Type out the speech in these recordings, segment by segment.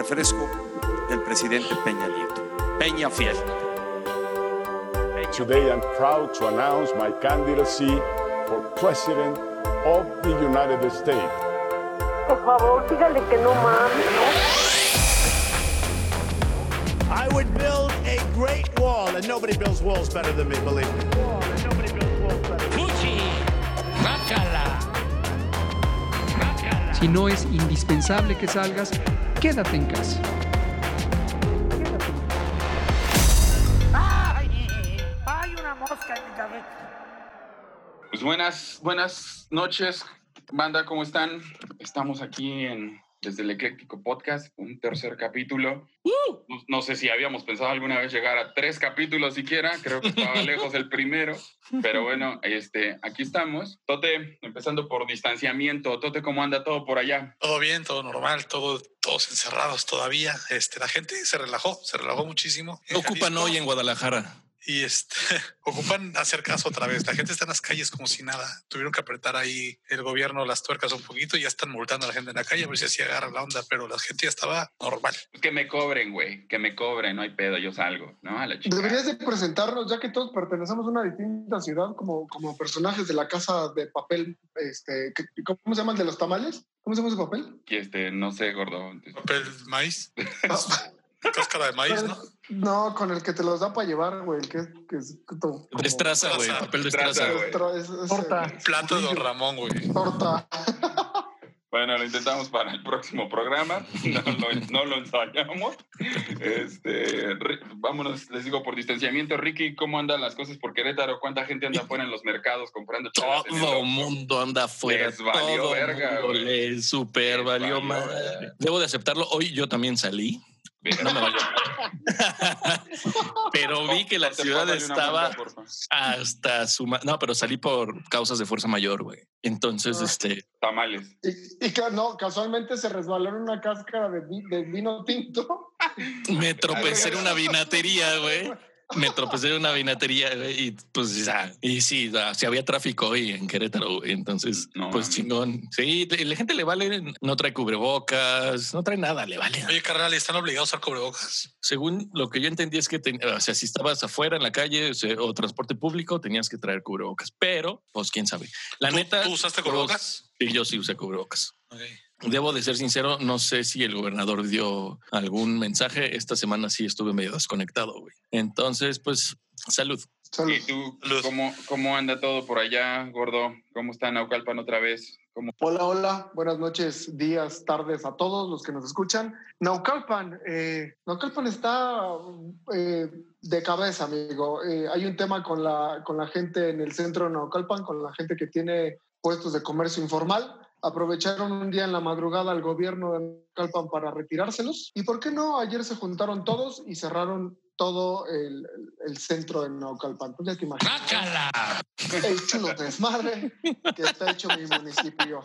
refresco del presidente Peña Nieto. Peña Fiel. Today I'm proud to announce my candidacy for President of the United States. Por favor, dígale que no mames. I would build a great wall, and nobody builds walls better than me, believe me. Si no es indispensable que salgas, quédate en casa. Hay una mosca en mi cabeza. Pues buenas, buenas noches, banda, ¿cómo están? Estamos aquí en desde el Ecléctico Podcast, un tercer capítulo. No, no sé si habíamos pensado alguna vez llegar a tres capítulos siquiera, creo que estaba lejos el primero, pero bueno, este, aquí estamos. Tote, empezando por distanciamiento. Tote, ¿cómo anda todo por allá? Todo bien, todo normal, todo, todos encerrados todavía. Este, la gente se relajó, se relajó muchísimo. ¿Qué ocupan Jalisco. hoy en Guadalajara? Y este, ocupan hacer caso otra vez. La gente está en las calles como si nada. Tuvieron que apretar ahí el gobierno las tuercas un poquito y ya están multando a la gente en la calle a ver si así agarra la onda, pero la gente ya estaba normal. Que me cobren, güey, que me cobren, no hay pedo, yo salgo, ¿no? A la chica. Deberías de presentarnos, ya que todos pertenecemos a una distinta ciudad, como, como personajes de la casa de papel, este, ¿cómo se llama el de los tamales? ¿Cómo se llama ese papel? Y este, no sé, gordo. Papel maíz, cáscara de maíz, ¿no? No, con el que te los da para llevar, güey, el que es... Que es como- como- Destraza, güey. Traza. Papel de Traza, estraza. güey. Es- es- Torta. Plato de Don Ramón, güey. Torta. Bueno, lo intentamos para el próximo programa. No, lo- no lo ensayamos. Este, Ri- vámonos, les digo, por distanciamiento. Ricky, ¿cómo andan las cosas por Querétaro? ¿Cuánta gente anda afuera en los mercados comprando el Todo mundo anda afuera. Les valió todo verga, mundo super Les valió valió madre. verga. Debo de aceptarlo. Hoy yo también salí. No me valió. pero vi que la ciudad estaba hasta su... No, pero salí por causas de fuerza mayor, güey. Entonces, Ah. este... Tamales. Y, y que no, casualmente se resbaló en una cáscara de, vi- de vino tinto. Me tropecé en una vinatería, güey. Me tropecé en una vinatería. Y pues, ya, y sí, ya, sí había tráfico hoy en Querétaro. Entonces, No, pues chingón. Sí, la gente le vale, no trae cubrebocas, no trae nada, le vale. Oye, carnal, ¿están obligados a usar cubrebocas? Según lo que yo entendí es que, ten- o sea, si estabas afuera en la calle o, sea, o transporte público, tenías que traer cubrebocas. Pero, pues quién sabe. La ¿Tú- neta. ¿Tú usaste cubrebocas? Sí, yo sí usé cubrebocas. Ok. Debo de ser sincero, no sé si el gobernador dio algún mensaje. Esta semana sí estuve medio desconectado, güey. Entonces, pues, salud. Salud. ¿Y tú, Salud. cómo, cómo anda todo por allá, gordo? ¿Cómo está Naucalpan otra vez? ¿Cómo? Hola, hola, buenas noches, días, tardes a todos los que nos escuchan. Naucalpan, eh, Naucalpan está eh, de cabeza, amigo. Eh, hay un tema con la, con la gente en el centro de Naucalpan, con la gente que tiene puestos de comercio informal. Aprovecharon un día en la madrugada al gobierno de Naucalpan para retirárselos. ¿Y por qué no? Ayer se juntaron todos y cerraron todo el, el centro de Naucalpan. Pues ya te imaginas. El chulo desmadre que está hecho mi municipio.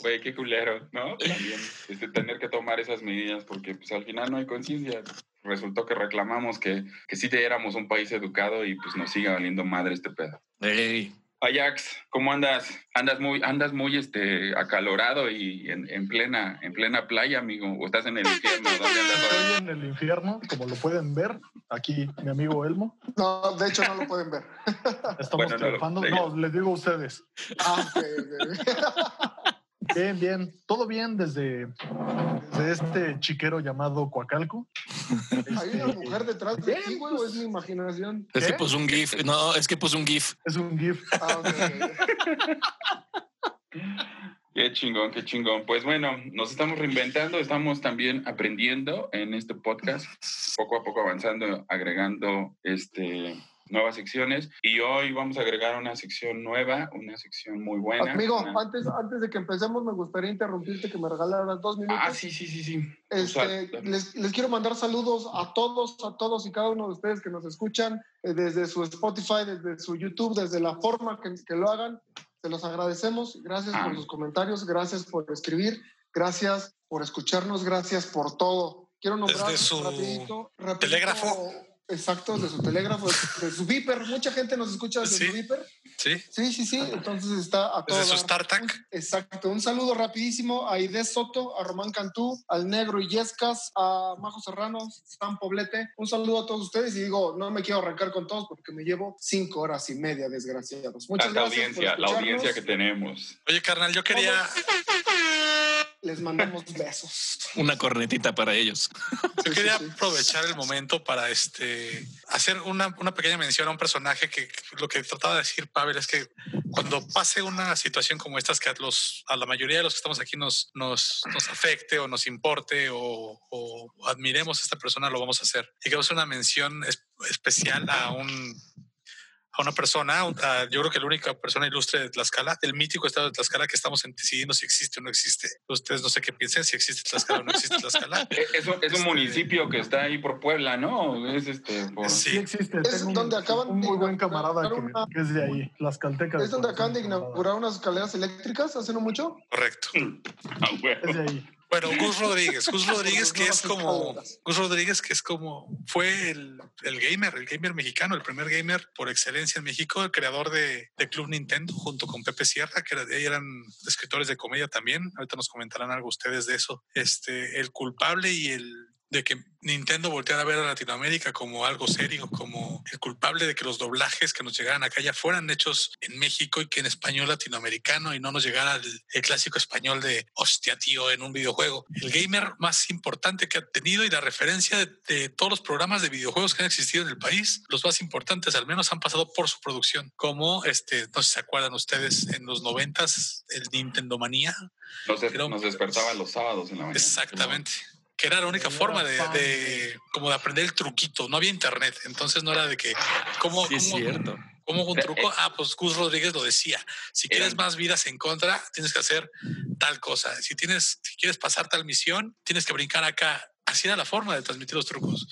Güey, qué culero, ¿no? También este, tener que tomar esas medidas porque pues al final no hay conciencia. Resultó que reclamamos que, que sí éramos un país educado y pues nos sigue valiendo madre este pedo. Ey, Ajax, ¿cómo andas? Andas muy, andas muy este, acalorado y en, en plena, en plena playa, amigo. ¿O estás en el infierno? ¿Dónde andas hoy? Estoy en el infierno, como lo pueden ver. Aquí mi amigo Elmo. No, de hecho no lo pueden ver. Estamos Bueno, no lo-. No, les digo a ustedes. Ah, ok, ok. Bien, bien. Todo bien desde, desde este chiquero llamado Coacalco. Hay una mujer detrás de ti, güey, o es mi imaginación. es que puso un GIF. No, es que puso un GIF. Es un GIF. Ah. Qué chingón, qué chingón. Pues bueno, nos estamos reinventando, estamos también aprendiendo en este podcast, poco a poco avanzando, agregando este, nuevas secciones. Y hoy vamos a agregar una sección nueva, una sección muy buena. Amigo, Una- antes, antes de que empecemos, me gustaría interrumpirte que me regalaras dos minutos. Ah, sí, sí, sí, sí. Este, les, les quiero mandar saludos a todos, a todos y cada uno de ustedes que nos escuchan eh, desde su Spotify, desde su YouTube, desde la forma que, que lo hagan. Se los agradecemos. Gracias Ah. por sus comentarios, gracias por escribir, gracias por escucharnos, gracias por todo. Quiero nombrar Desde su rapidito, rapidito, telégrafo. Exacto, de su telégrafo, de su Viper. Mucha gente nos escucha desde Sí. su Viper. Sí. Sí, sí, sí. Entonces está a todo. Desde su. StarTac. Exacto. Un saludo rapidísimo a Aide Soto, a Román Cantú, al Negro Illescas, a Majo Serrano, Sam Poblete. Un saludo a todos ustedes y digo, no me quiero arrancar con todos porque me llevo cinco horas y media, desgraciados. Muchas gracias. audiencia, por la audiencia que tenemos. Oye, carnal, yo quería. Les mandamos besos. Una cornetita para ellos. Yo quería aprovechar el momento para este hacer una, una pequeña mención a un personaje que que lo que trataba de decir Pavel es que cuando pase una situación como esta, que a, los, a la mayoría de los que estamos aquí nos, nos, nos afecte o nos importe o, o admiremos a esta persona, lo vamos a hacer. Y quiero hacer una mención es- especial a un a una persona, a- yo creo que la única persona ilustre de Tlaxcala, del mítico estado de Tlaxcala, que estamos en- decidiendo si existe o no existe. Ustedes no sé qué piensen, si existe Tlaxcala o no existe Tlaxcala. Eh, Es, un- es un Este- municipio que está ahí por Puebla, ¿no? Es este. Por... Sí Sí, existe. Es Tengo un, donde acaban un de muy buen inaugurar camarada que, una- que es de ahí, las caltecas. Es donde acaban de inaugurar unas escaleras eléctricas hace no mucho. correcto. Ah, huevo. Es de ahí. Bueno, Gus Rodríguez, Gus Rodríguez que es como. Gus Rodríguez que es como fue el, el gamer, el gamer mexicano, el primer gamer por excelencia en México, el creador de, de Club Nintendo junto con Pepe Sierra, que era- eran escritores de comedia también. Ahorita nos comentarán algo ustedes de eso. Este, el culpable y el de que Nintendo volteara a ver a Latinoamérica como algo serio, como el culpable de que los doblajes que nos llegaran acá ya fueran hechos en México y que en español latinoamericano y no nos llegara el, el clásico español de hostia, tío, en un videojuego. El gamer más importante que ha tenido y la referencia de, de todos los programas de videojuegos que han existido en el país, los más importantes al menos han pasado por su producción, como este, no sé si se acuerdan ustedes, en los noventas, el Nintendo Manía, Nos, des- nos despertaba los sábados en la mañana. Exactamente. Que era la única forma de, como de aprender el truquito. No había internet, entonces no era de que cómo, Sí, es cómo- cierto. cómo un Eh, truco. eh. Ah, pues Gus Rodríguez lo decía. Si quieres más vidas en contra, tienes que hacer tal cosa. Si tienes, si quieres pasar tal misión, tienes que brincar acá. Así era la forma de transmitir los trucos.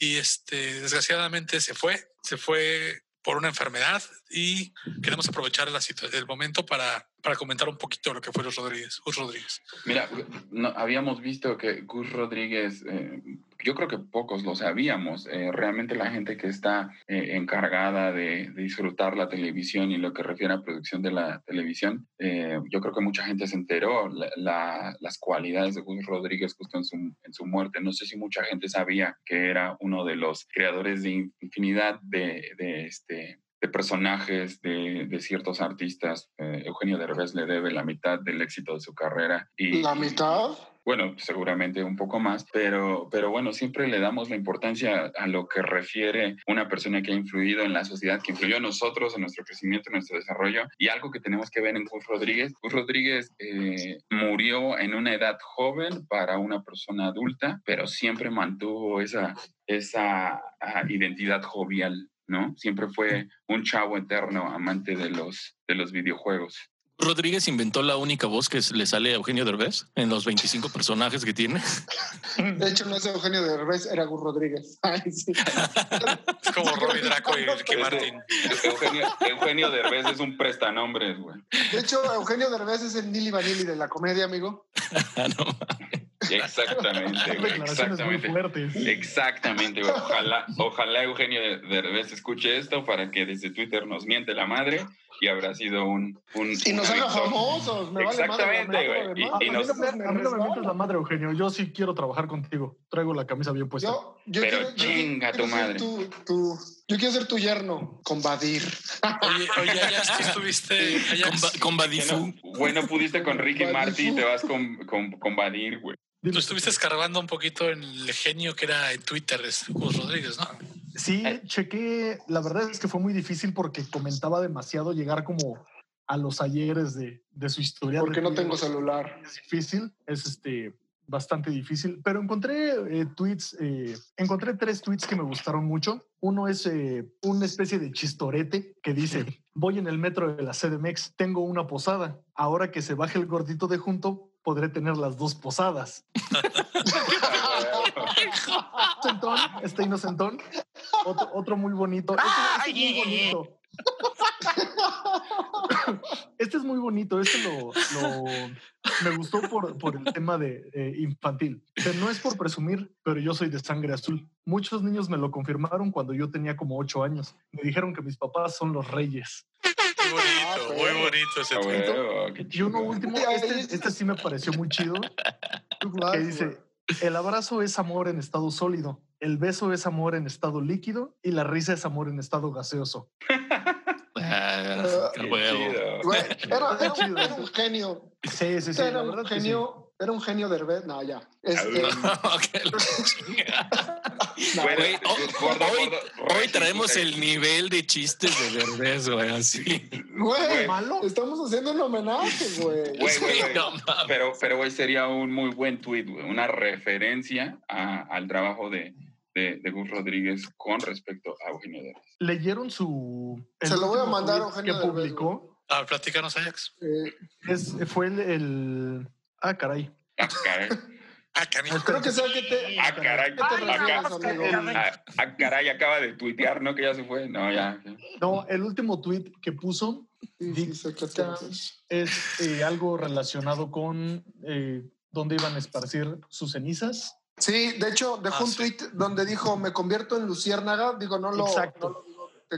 Y este, desgraciadamente se fue, se fue por una enfermedad y queremos aprovechar la el momento para, para comentar un poquito lo que fue Gus Rodríguez. Gus Rodríguez. Mira, no, habíamos visto que Gus Rodríguez, eh, yo creo que pocos lo sabíamos. eh, realmente la gente que está eh, encargada de, disfrutar la televisión y lo que refiere a producción de la televisión, eh, yo creo que mucha gente se enteró la- las cualidades de Gus Rodríguez justo en su, en su muerte. No sé si mucha gente sabía que era uno de los creadores de infinidad de, de, este, de personajes de, de ciertos artistas. Eh, Eugenio Derbez le debe la mitad del éxito de su carrera. Y, La mitad. Bueno, seguramente un poco más, pero, pero bueno, siempre le damos la importancia a lo que refiere una persona que ha influido en la sociedad, que influyó en nosotros, en nuestro crecimiento, en nuestro desarrollo, y algo que tenemos que ver en Gus Rodríguez. Gus Rodríguez eh, murió en una edad joven para una persona adulta, pero siempre mantuvo esa, esa ah, identidad jovial. ¿no? Siempre fue un chavo eterno amante de los, de los videojuegos. Rodríguez inventó la única voz que le sale a Eugenio Derbez en los 25 personajes que tiene. De hecho, no es Eugenio Derbez, era Gus Rodríguez. Ay, sí. Es como Robbie Draco y Ricky Martin. Eugenio, Eugenio Derbez es un prestanombres, güey. De hecho, Eugenio Derbez es el Nili Vanilli de la comedia, amigo. Ah, no. Exactamente, güey, exactamente. Exactamente, güey. Ojalá, ojalá Eugenio Derbez escuche esto para que desde Twitter nos miente la madre y habrá sido un... un Y nos una haga victoria. famosos. Me vale madre, Exactamente, me güey. vale Y- y A mí, no me, a mí no me metas la madre, Eugenio. Yo sí quiero trabajar contigo. Traigo la camisa bien puesta. Yo, yo Pero quiero- yo chinga quiero tu madre. tu- tu- yo quiero ser tu yerno, con Badir. Oye, oye, Ajax, tú estuviste. Con, Ajax, con. Bueno, bueno, pudiste con Ricky. Martin y te vas con, con, con Badir, güey. tú estuviste escarbando un poquito en el genio que era en Twitter, Gus Rodríguez, ¿no? Sí, Eh. chequé. La verdad es que fue muy difícil porque comentaba demasiado llegar como a los ayeres de, de su historia. Porque no tengo celular. Es difícil, es este bastante difícil, pero encontré eh, tweets, eh, encontré tres tweets que me gustaron mucho. Uno es eh, una especie de chistorete que dice, voy en el metro de la CDMX, tengo una posada, ahora que se baje el gordito de junto, podré tener las dos posadas. Inocentón, este inocentón. Otro, otro muy bonito. Este, este es muy bonito. Este es muy bonito. Este lo, lo, me gustó por, por el tema de eh, infantil. No es por presumir, pero yo soy de sangre azul. Muchos niños me lo confirmaron cuando yo tenía como ocho años. Me dijeron que mis papás son los reyes. Muy bonito, muy bonito ese Ah, tweet. qué Y uno último, este, es- este sí me pareció muy chido, que dice, el abrazo es amor en estado sólido, el beso es amor en estado líquido y la risa es amor en estado gaseoso. Ah, Qué qué huevo. chido. Güey, era, era era un genio. Sí, sí, sí. Era un genio. Era un genio de Herbert. No, ya. Este, Ok, lo chinga. Bueno, hoy, hoy traemos el nivel de chistes de Derbez, güey, así. güey, malo. estamos haciendo un homenaje, güey. Güey, güey, Sí, güey. no. Pero, pero, güey, sería un muy buen tweet, güey. Una referencia a- al trabajo de, de, de Gus Rodríguez con respecto a Eugenio Derbez. Leyeron su... Se lo voy a mandar a Eugenio que Derbez, publicó. Ah, platícanos, Ajax. Eh, Es, fue el, el- Ah, caray. Ah, caray. Ah, canijo. creo que sé a qué te, Ah, caray. ¿qué te Ay, refieres, Oscar, amigo. caray. Ah, ah, caray, acaba de tuitear, ¿no? Que ya se fue. No, ya. No, el último tweet que puso es eh, algo relacionado con eh, dónde iban a esparcir sus cenizas. Sí, de hecho, dejó Ah, un sí. tweet donde dijo, me convierto en luciérnaga. Digo, no lo, Exacto. no lo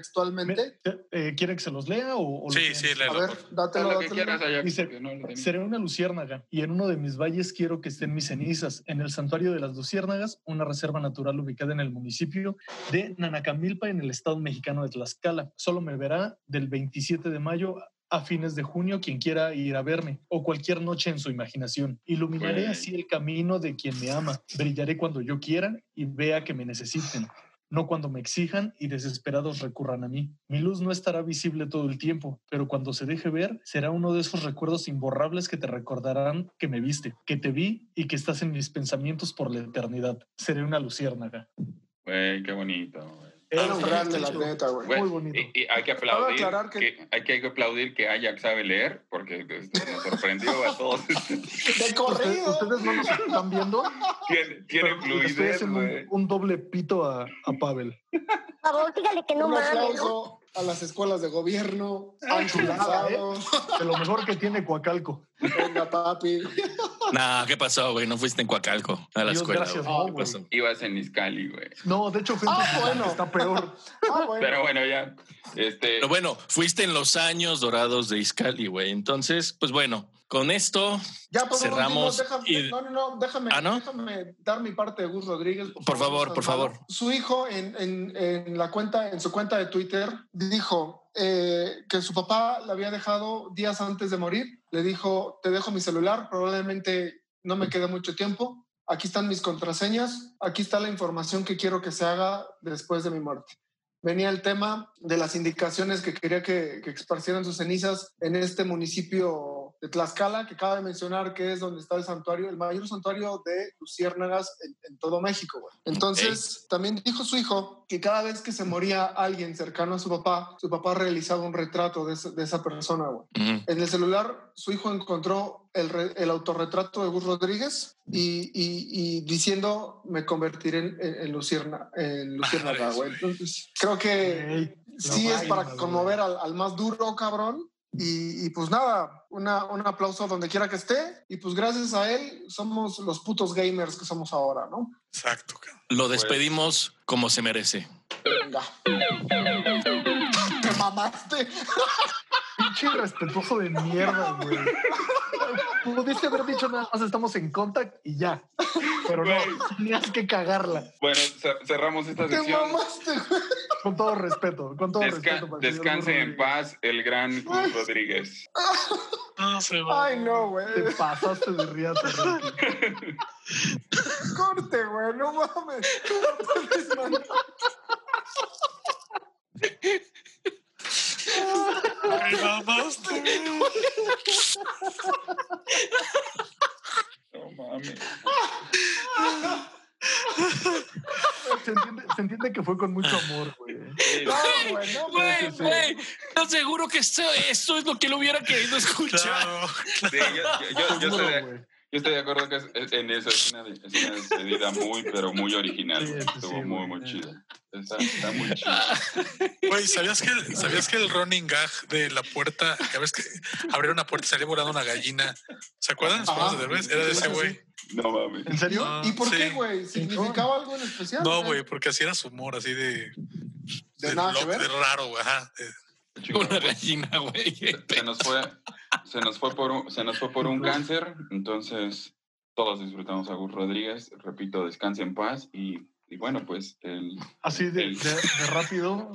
textualmente. Me- eh, ¿Quieren que se los lea o, o Sí, sí, A léelo. ver, por- dátelo, lo que quieras, Dice, no lo. Seré una luciérnaga y en uno de mis valles quiero que estén mis cenizas. En el santuario de las luciérnagas, una reserva natural ubicada en el municipio de Nanacamilpa, en el estado mexicano de Tlaxcala. Solo me verá del 27 de mayo a fines de junio quien quiera ir a verme o cualquier noche en su imaginación. Iluminaré así el camino de quien me ama. Brillaré cuando yo quiera y vea que me necesiten. No cuando me exijan y desesperados recurran a mí. Mi luz no estará visible todo el tiempo, pero cuando se deje ver, será uno de esos recuerdos imborrables que te recordarán que me viste, que te vi y que estás en mis pensamientos por la eternidad. Seré una luciérnaga. Qué bonito. Era un grande, la neta, güey. Güey, Muy bonito. Y, y hay que aplaudir aclarar que... que- hay, que, hay que aplaudir que Ajax sabe leer, porque este, nos sorprendió a todos. De corrido. ustedes no nos están viendo, tiene tiene pero le estoy fluidez, haciendo güey. un, un doble pito a, a Pavel. Por favor, dígale que no mames. A las escuelas de gobierno. Han chulada, chulado. De lo mejor que tiene Coacalco. Venga, papi. Nah, ¿qué pasó, güey? No fuiste en Coacalco a la Dios escuela. gracias, no, ¿Qué pasó? Ibas en Iscali, güey. No, de hecho, fue Ah, bueno. está peor. Ah, bueno. Pero bueno, ya. Este, Pero bueno, fuiste en los años dorados de Iscali, güey. Entonces, pues bueno, con esto Ya, por favor, cerramos. déjame, y- no, no, no, déjame, ¿Ah, no? déjame dar mi parte de Gus Rodríguez. Por favor, por favor. Su hijo en, en- en la cuenta, en su cuenta de Twitter, dijo eh, que su papá le había dejado días antes de morir. Le dijo, te dejo mi celular, probablemente no me quede mucho tiempo. Aquí están mis contraseñas, aquí está la información que quiero que se haga después de mi muerte. Venía el tema de las indicaciones que quería que, que esparcieran sus cenizas en este municipio de Tlaxcala, que cabe mencionar que es donde está el santuario, el mayor santuario de luciérnagas en, en todo México. güey. Entonces, también dijo su hijo que cada vez que se moría alguien cercano a su papá, su papá realizaba un retrato de, esa- de esa persona. güey. En el celular, su hijo encontró el, re- el autorretrato de Gus Rodríguez y, y- y diciendo, me convertiré en, en, en lucierna, en luciérnaga, güey. Entonces, creo que Ey, sí no es para conmover al, al más duro, cabrón. Y, y pues nada, una, un aplauso donde quiera que esté. Y pues gracias a él somos los putos gamers que somos ahora, ¿no? Exacto, cabrón. Lo despedimos como se merece. Venga. Te mamaste. Pinche irrespetuoso de mierda, güey. Pudiste haber dicho nada más estamos en contact y ya. Pero no, tenías que cagarla. bueno, ce- cerramos esta Te sección. mamaste, güey. Con todo respeto, con todo Desca- respeto. para el señor descanse en Rodríguez. paz el gran Gus Rodríguez. No se va. Ay, no, güey. Te pasaste de riata, Ricky. Corte, güey. No mames. Ay, mamaste. No mames. Se entiende, se entiende que fue con mucho amor, güey. Güey, no Güey, mames. güey, te aseguro que esto, esto es lo que él hubiera querido escuchar. Claro. sí, yo, Seguro. Yo estoy de acuerdo que es, es- en eso es una, es una despedida muy, pero muy original. Sí, sí, Estuvo sí, muy, muy chida. Está, está muy chida. Güey, ¿sabías que, el- ¿sabías que el running gag de la puerta, cada vez que abriera una puerta y salía volando una gallina? ¿Se acuerdan? ¿Los juegos de? Era de ese güey. No mames. ¿En serio? Ah, ¿Y por qué, güey? ¿Significaba algo en especial? No, güey, porque así era su humor, así de. De nada que ver. de raro, güey. Ajá. de- Chicos, Una pues, gallina, güey. se nos fue, se nos fue por un, se nos fue por un cáncer, entonces todos disfrutamos a Gus Rodríguez, repito, descanse en paz y, y bueno, pues el, Así de, el- de- de rápido,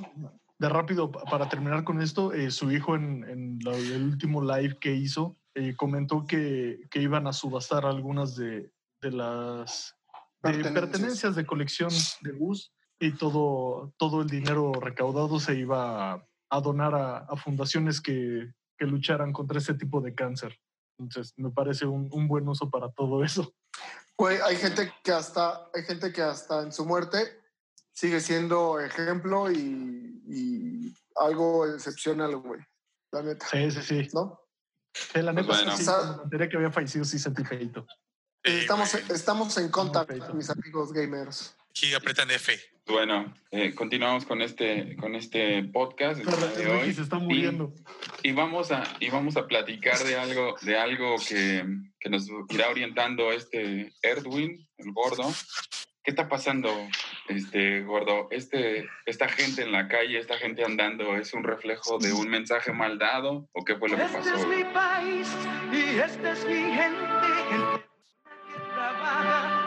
de rápido, pa- para terminar con esto, eh, su hijo en, en la- el último live que hizo eh, comentó que, que iban a subastar algunas de, de las de Pertenencias. pertenencias de colección de Gus y todo, todo el dinero recaudado se iba a, a donar a, a fundaciones que, que lucharan contra ese tipo de cáncer. Entonces, me parece un, un buen uso para todo eso. Güey, hay gente que hasta, hay gente que hasta en su muerte sigue siendo ejemplo y, y algo excepcional, güey. La neta, Sí, sí, sí. ¿no? Sí, la Pues neta, bueno. sí, me enteré que había fallecido, sí sentí feito. Sí, Estamos, güey. estamos en contacto, feito. mis amigos gamers. Aquí apretan F. bueno, eh, continuamos con este, con este podcast de hoy. se está Y- muriendo. Y vamos a, y vamos a platicar de algo, de algo que, que nos irá orientando este Erdwin, el gordo. ¿Qué está pasando, este gordo? Este, esta gente en la calle, esta gente andando, ¿es un reflejo de un mensaje mal dado? ¿O qué fue lo que pasó? país y esta es mi gente.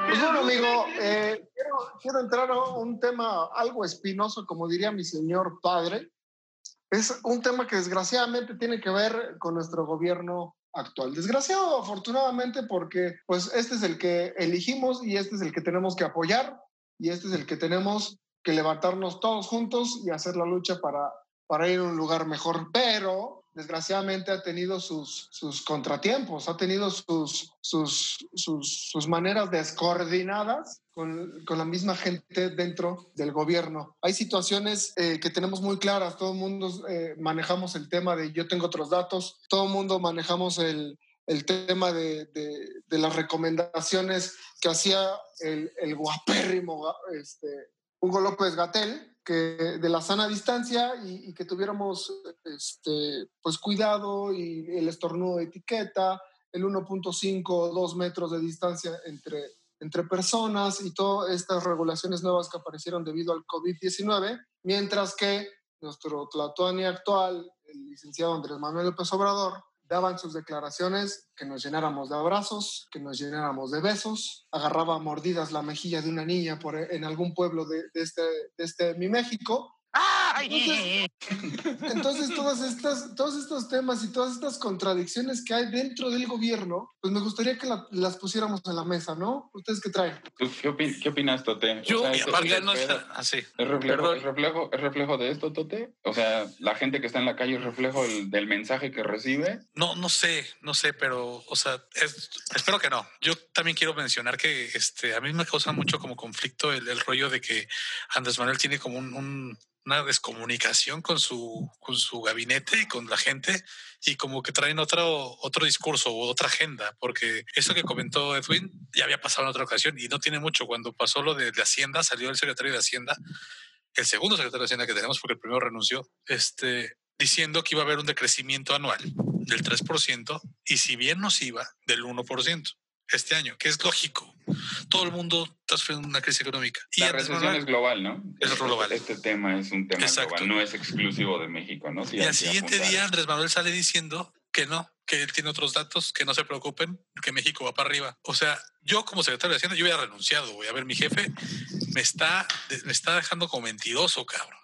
Pues bueno, amigo, eh, quiero, quiero entrar a un tema algo espinoso, como diría mi señor padre. Es un tema que desgraciadamente tiene que ver con nuestro gobierno actual. Desgraciado, afortunadamente, porque pues este es el que elegimos y este es el que tenemos que apoyar y este es el que tenemos que levantarnos todos juntos y hacer la lucha para, para ir a un lugar mejor. Pero desgraciadamente ha tenido sus, sus contratiempos, ha tenido sus, sus, sus, maneras descoordinadas con, con, la misma gente dentro del gobierno. Hay situaciones eh, que tenemos muy claras, todo el mundo eh, manejamos el tema de yo tengo otros datos, todo el mundo manejamos el, el tema de, de, las recomendaciones que hacía el, el guapérrimo este, Hugo López Gatel, de la sana distancia y, que tuviéramos este, pues cuidado y el estornudo de etiqueta, el 1.5 o 2 metros de distancia entre, entre personas y todas estas regulaciones nuevas que aparecieron debido al COVID-19, mientras que nuestro Tlatuani actual, el licenciado Andrés Manuel López Obrador, daban sus declaraciones, que nos llenáramos de abrazos, que nos llenáramos de besos, agarraba mordidas la mejilla de una niña por, en algún pueblo de, de este, este mi México. Entonces, entonces todas estas, todos estos temas y todas estas contradicciones que hay dentro del gobierno, pues me gustaría que la, las pusiéramos en la mesa, ¿no? ¿Ustedes qué traen? ¿Tú qué, opin qué opinas, Tote? Yo, o sea, no está así. ¿Es reflejo, es, reflejo, ¿Es reflejo de esto, Tote? O sea, la gente que está en la calle es reflejo del, del mensaje que recibe. No, no sé, no sé, pero, o sea, es- espero que no. Yo también quiero mencionar que este, a mí me causa mucho como conflicto el, el rollo de que Andrés Manuel tiene como un- un- una descomunicación con su, con su gabinete y con la gente y como que traen otro, otro discurso o otra agenda, porque eso que comentó Edwin ya había pasado en otra ocasión y no tiene mucho. Cuando pasó lo de, de Hacienda, salió el secretario de Hacienda, el segundo secretario de Hacienda que tenemos, porque el primero renunció, este, diciendo que iba a haber un decrecimiento anual del 3% y si bien nos iba del 1% este año, que es lógico. Todo el mundo está sufriendo una crisis económica. Y La recesión es global, ¿no? Es global. Este tema es un tema Exacto. global, no es exclusivo de México, ¿no? Y al siguiente día Andrés Manuel sale diciendo que no, que él tiene otros datos, que no se preocupen, que México va para arriba. O sea, yo como secretario de Hacienda, yo hubiera renunciado, güey. A ver, mi jefe me está, me está dejando como mentiroso, cabrón.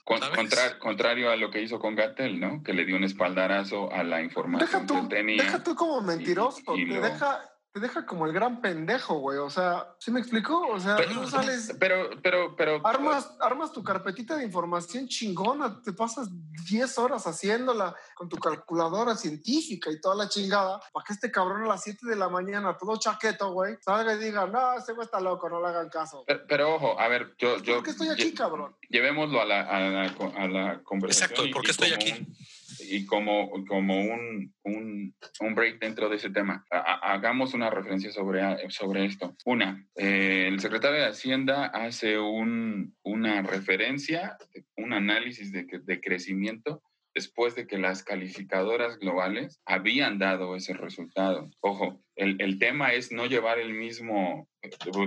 Contrario a lo que hizo con Gatel, ¿no? Que le dio un espaldarazo a la información Deja tú, que tenía. deja tú como mentiroso, y te, lo- deja, te deja como el gran pendejo, güey. O sea, ¿sí me explicó? O sea, Pero- tú sales, Pero, pero, pero. armas, armas tu carpetita de información chingona, te pasas 10 horas haciéndola con tu calculadora científica y toda la chingada, para que este cabrón a las 7 de la mañana, todo chaqueto, güey, salga y diga, no, ese güey está loco, no le hagan caso. Pero, pero ojo, a ver, yo. yo ¿Por qué estoy aquí, lle- cabrón? Llevémoslo a la, a la, a la conversación. Exacto, y- ¿por qué estoy aquí? un- y como, como un, un, un break dentro de ese tema, ha- ha- hagamos una referencia sobre, sobre esto. Una, eh, el secretario de Hacienda hace un, una referencia, un análisis de, de crecimiento después de que las calificadoras globales habían dado ese resultado. Ojo, el, el tema es no llevar el mismo,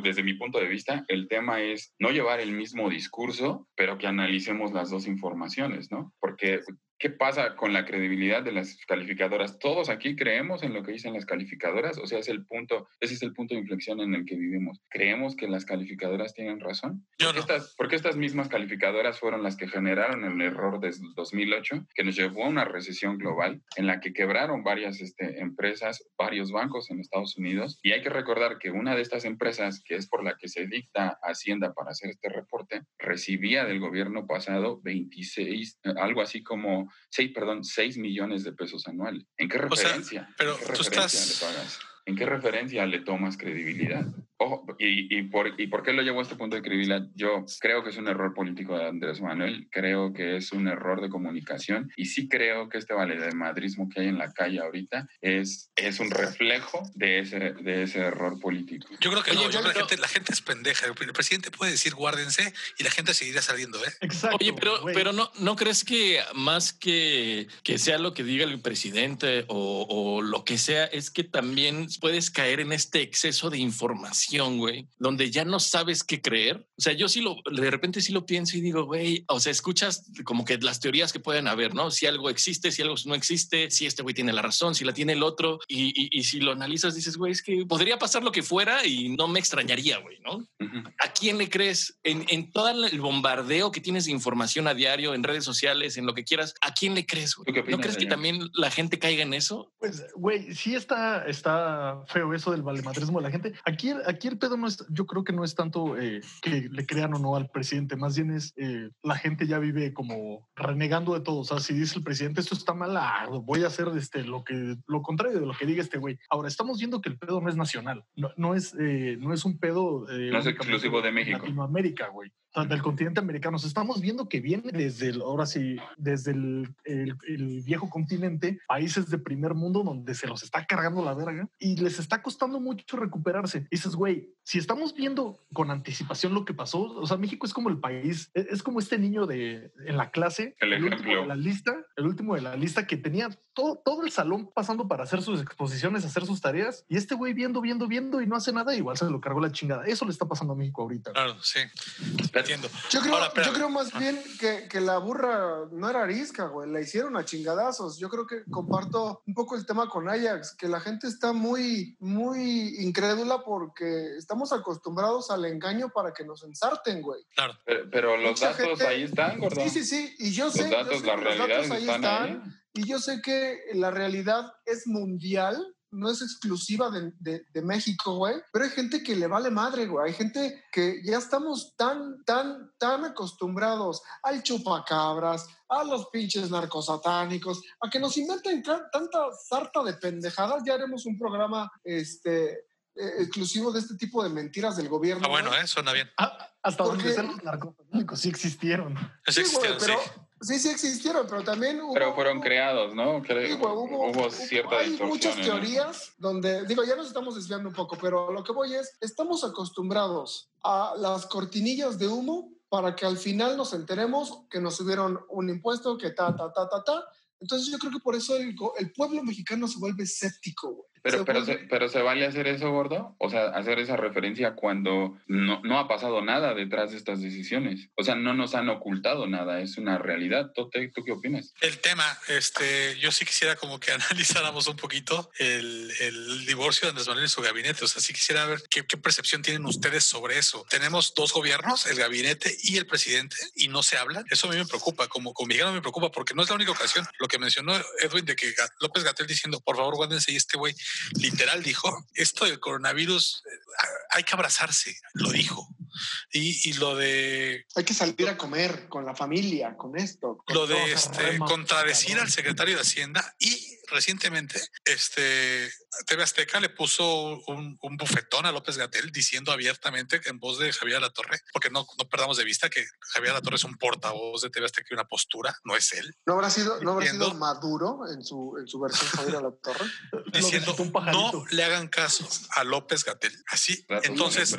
desde mi punto de vista, el tema es no llevar el mismo discurso, pero que analicemos las dos informaciones, ¿no? Porque ¿Qué pasa con la credibilidad de las calificadoras? Todos aquí creemos en lo que dicen las calificadoras, o sea, es el punto, ese es el punto de inflexión en el que vivimos. ¿Creemos que las calificadoras tienen razón? Yo porque, estas, porque estas mismas calificadoras fueron las que generaron el error desde 2008, que nos llevó a una recesión global en la que quebraron varias este, empresas, varios bancos en Estados Unidos. Y hay que recordar que una de estas empresas, que es por la que se dicta Hacienda para hacer este reporte, recibía del gobierno pasado 26, eh, algo así como 6, perdón, 6 millones de pesos anuales. ¿En qué O sea, referencia? pero ¿En qué tú referencia estás- le pagas? ¿En qué referencia le tomas credibilidad? Ojo, y, y, por, ¿y por qué lo llevo a este punto de credibilidad? Yo creo que es un error político de Andrés Manuel, creo que es un error de comunicación y sí creo que este valemadrismo que hay en la calle ahorita es, es un reflejo de ese, de ese error político. Yo creo que Oye, no, yo yo creo que la gente, la gente es pendeja. El presidente puede decir guárdense y la gente seguirá saliendo, ¿eh? Exacto. Oye, pero, pero no, ¿no crees que más que, que sea lo que diga el presidente o, o lo que sea, es que también puedes caer en este exceso de información, güey, donde ya no sabes qué creer? O sea, yo sí lo, de repente sí lo pienso y digo, güey, o sea, escuchas como que las teorías que pueden haber, ¿no? Si algo existe, si algo no existe, si este güey tiene la razón, si la tiene el otro, y, y- y si lo analizas, dices, güey, es que podría pasar lo que fuera y no me extrañaría, güey, ¿no? Ujú. ¿A quién le crees? En, en todo el bombardeo que tienes de información a diario, en redes sociales, en lo que quieras, ¿a quién le crees? güey? ¿Tú qué ¿No crees que también la gente caiga en eso? Pues, güey, sí está, está feo eso del valemadrismo de la gente. Aquí, aquí el pedo no es, yo creo que no es tanto eh, que le crean o no al presidente, más bien es eh, la gente ya vive como renegando de todo. O sea, si dice el presidente esto está mal, ah, voy a hacer este, lo, que, lo contrario de lo que diga este güey. Ahora, estamos viendo que el pedo no es nacional, no, no es, eh, no es un pedo. eh, No es exclusivo de México. Latinoamérica, güey. Del continente americano. O sea, estamos viendo que viene desde el, ahora sí, desde el, el- el viejo continente, países de primer mundo donde se los está cargando la verga y les está costando mucho recuperarse. Y dices, güey, si estamos viendo con anticipación lo que pasó, o sea, México es como el país, es, es como este niño de en la clase, El último ejemplo. de la lista, el último de la lista que tenía todo, todo el salón pasando para hacer sus exposiciones, hacer sus tareas, y este güey viendo, viendo, viendo y no hace nada, igual se lo cargó la chingada. Eso le está pasando a México ahorita. Claro, sí. Entiendo. Yo creo, Ahora, yo creo más bien que, que la burra no era arisca, güey. La hicieron a chingadazos. Yo creo que comparto un poco el tema con Ajax, que la gente está muy, muy incrédula porque estamos acostumbrados al engaño para que nos ensarten, güey. Claro. Pero, pero los Mucha datos gente- ahí están, gordo. Sí, sí, sí. Y yo sé, Los yo datos, sé las que los realidades datos ahí están ahí. están. Y yo sé que la realidad es mundial, no es exclusiva de, de- de México, güey. Pero hay gente que le vale madre, güey. Hay gente que ya estamos tan, tan, tan acostumbrados al chupacabras, a los pinches narcosatánicos, a que nos inventen tanta sarta de pendejadas. Ya haremos un programa este, eh, exclusivo de este tipo de mentiras del gobierno. Ah, bueno. ¿eh? Suena bien. Ah, hasta ¿Por donde los narcotráficos sí existieron. Sí, existieron, pero sí. Sí, sí existieron, pero también hubo, Pero fueron creados, ¿no? Creo- hubo, hubo hubo- cierta hay muchas teorías donde, digo, ya nos estamos desviando un poco, pero a lo que voy es, estamos acostumbrados a las cortinillas de humo para que al final nos enteremos que nos subieron un impuesto, que ta, ta, ta, ta, ta. Entonces yo creo que por eso el, el pueblo mexicano se vuelve escéptico, güey. Pero, Se pero, se, pero se vale hacer eso, gordo? O sea, hacer esa referencia cuando no, no ha pasado nada detrás de estas decisiones. O sea, no nos han ocultado nada, es una realidad. Tote, ¿tú qué opinas? El tema, este, yo sí quisiera como que analizáramos un poquito el, el divorcio de Andrés Manuel y su gabinete. O sea, sí quisiera ver qué, qué percepción tienen ustedes sobre eso. Tenemos dos gobiernos, el gabinete y el presidente, y no se hablan. Eso a mí me preocupa, como, como mexicano me preocupa, porque no es la única ocasión. Lo que mencionó Edwin de que López Gatel diciendo, por favor, guárdense y este güey literal dijo, esto del coronavirus eh, hay que abrazarse, lo dijo. Y, y lo de... Hay que salir a comer con la familia, con esto. con Lo de este, contradecir al secretario de Hacienda y recientemente este TV Azteca le puso un, un bufetón a López Gatel diciendo abiertamente en voz de Javier La Torre, porque no, no perdamos de vista que Javier La Torre es un portavoz de TV Azteca y una postura, no es él, ¿No habrá sido, no habrá sido Maduro en su, en su versión Javier la Torre? diciendo no le hagan caso a López Gatel. Así, entonces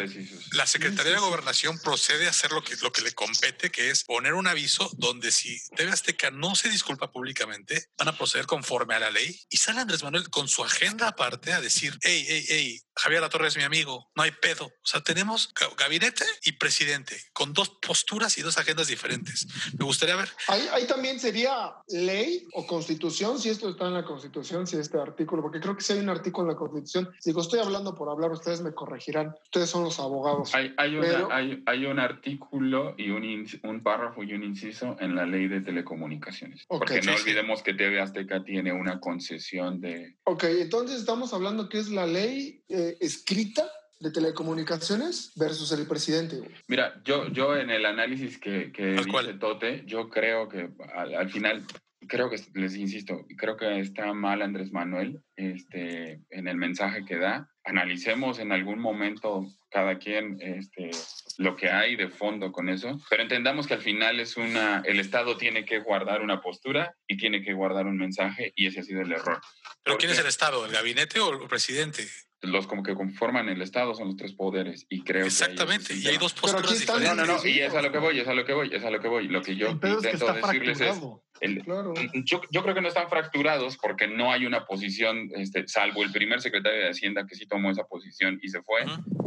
la Secretaría de Gobernación procede a hacer lo que, lo que le compete, que es poner un aviso donde si TV Azteca no se disculpa públicamente, van a proceder conforme a la ley. Y sale Andrés Manuel con su agenda aparte a decir, hey, hey, hey, Javier La Torre es mi amigo, no hay pedo. O sea, tenemos ga- gabinete y presidente con dos posturas y dos agendas diferentes. Me gustaría ver Ahí, ahí también sería ley o constitución, si esto está en la constitución, si este artículo, porque creo que si hay un artículo en la constitución, digo, estoy hablando por hablar, ustedes me corregirán, ustedes son los abogados. Hay, hay, una- Pero- hay, hay un artículo y un, párrafo y un inciso en la ley de telecomunicaciones. Ok, porque no sí. olvidemos que TV Azteca tiene una concesión de... Ok, entonces estamos hablando que es la ley eh, escrita de telecomunicaciones versus el presidente. Mira, yo, yo en el análisis que, que dice cual. Tote, yo creo que al, al final, creo que, les insisto, creo que está mal Andrés Manuel este, en el mensaje que da. Analicemos en algún momento cada quien este, lo que hay de fondo con eso, pero entendamos que al final es una, el Estado tiene que guardar una postura y tiene que guardar un mensaje y ese ha sido el error. ¿Pero ¿Por quién es el Estado? ¿El gabinete o el presidente? Los como que conforman el Estado son los tres poderes y creo Exactamente, que... ahí y hay dos posturas están- No, diferentes. no, no, y es a lo que voy, es a lo que voy, es a lo que voy. Lo que yo es que intento decirles es. El- Claro. yo, yo creo que no están fracturados porque no hay una posición, este, salvo el primer secretario de Hacienda que sí tomó esa posición y se fue,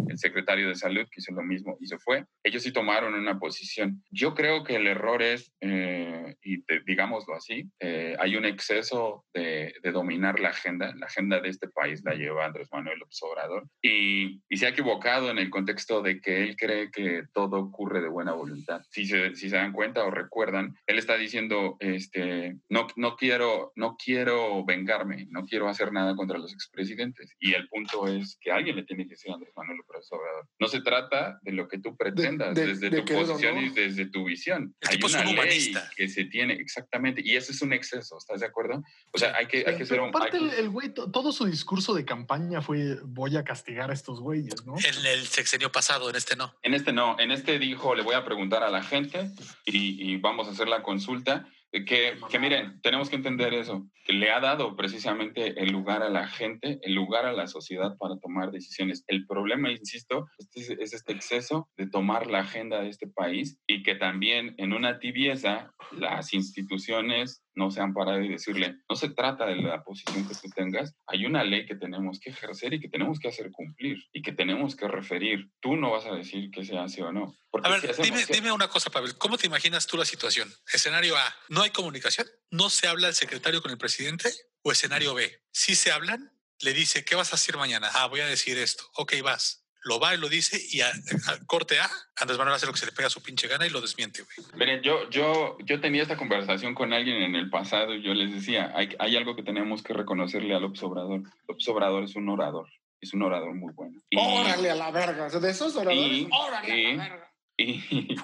el secretario de Salud que hizo lo mismo y se fue. Ellos sí tomaron una posición. Yo creo que el error es, eh, y te- digámoslo así, eh, hay un exceso de, de dominar la agenda. La agenda de este país la lleva Andrés Manuel López Obrador y, y se ha equivocado en el contexto de que él cree que todo ocurre de buena voluntad. Si se, si se dan cuenta o recuerdan, él está diciendo, este, no, no, quiero, no quiero vengarme, no quiero hacer nada contra los expresidentes. Y el punto es que alguien le tiene que decir a Andrés Manuel López Obrador. No se trata de lo que tú pretendas de- desde de tu posición no. y desde tu visión. El Hay una un ley humanista. que se tiene, exactamente, y ese es un exceso, ¿estás de acuerdo? O sea, hay que, hay que ser un... aparte, el, que- el güey, to- todo su discurso de campaña fue voy a castigar a estos güeyes, ¿no? En el sexenio pasado, en este no. En este no, en este dijo, le voy a preguntar a la gente y, y vamos a hacer la consulta. Eh, Que, miren, tenemos que entender eso, que le ha dado precisamente el lugar a la gente, el lugar a la sociedad para tomar decisiones. El problema, insisto, es, es este exceso de tomar la agenda de este país y que también en una tibieza las instituciones no se han parado y decirle, no se trata de la posición que tú tengas, hay una ley que tenemos que ejercer y que tenemos que hacer cumplir y que tenemos que referir. Tú no vas a decir que se hace o no. Porque A ver, si dime, dime una cosa, Pavel. ¿Cómo te imaginas tú la situación? Escenario A, no hay comunicación, no se habla el secretario con el presidente. O escenario B, si se hablan, le dice, ¿qué vas a hacer mañana? Ah, voy a decir esto. Ok, vas. Lo va y lo dice y a, a corte A, Andrés Manuel hace lo que se le pega a su pinche gana y lo desmiente, güey. Miren, yo, yo, yo tenía esta conversación con alguien en el pasado y yo les decía, hay, hay algo que tenemos que reconocerle a López Obrador. López Obrador es un orador, es un orador muy bueno. Y- Órale a la verga. De esos oradores, Y- órale a y- la verga. y,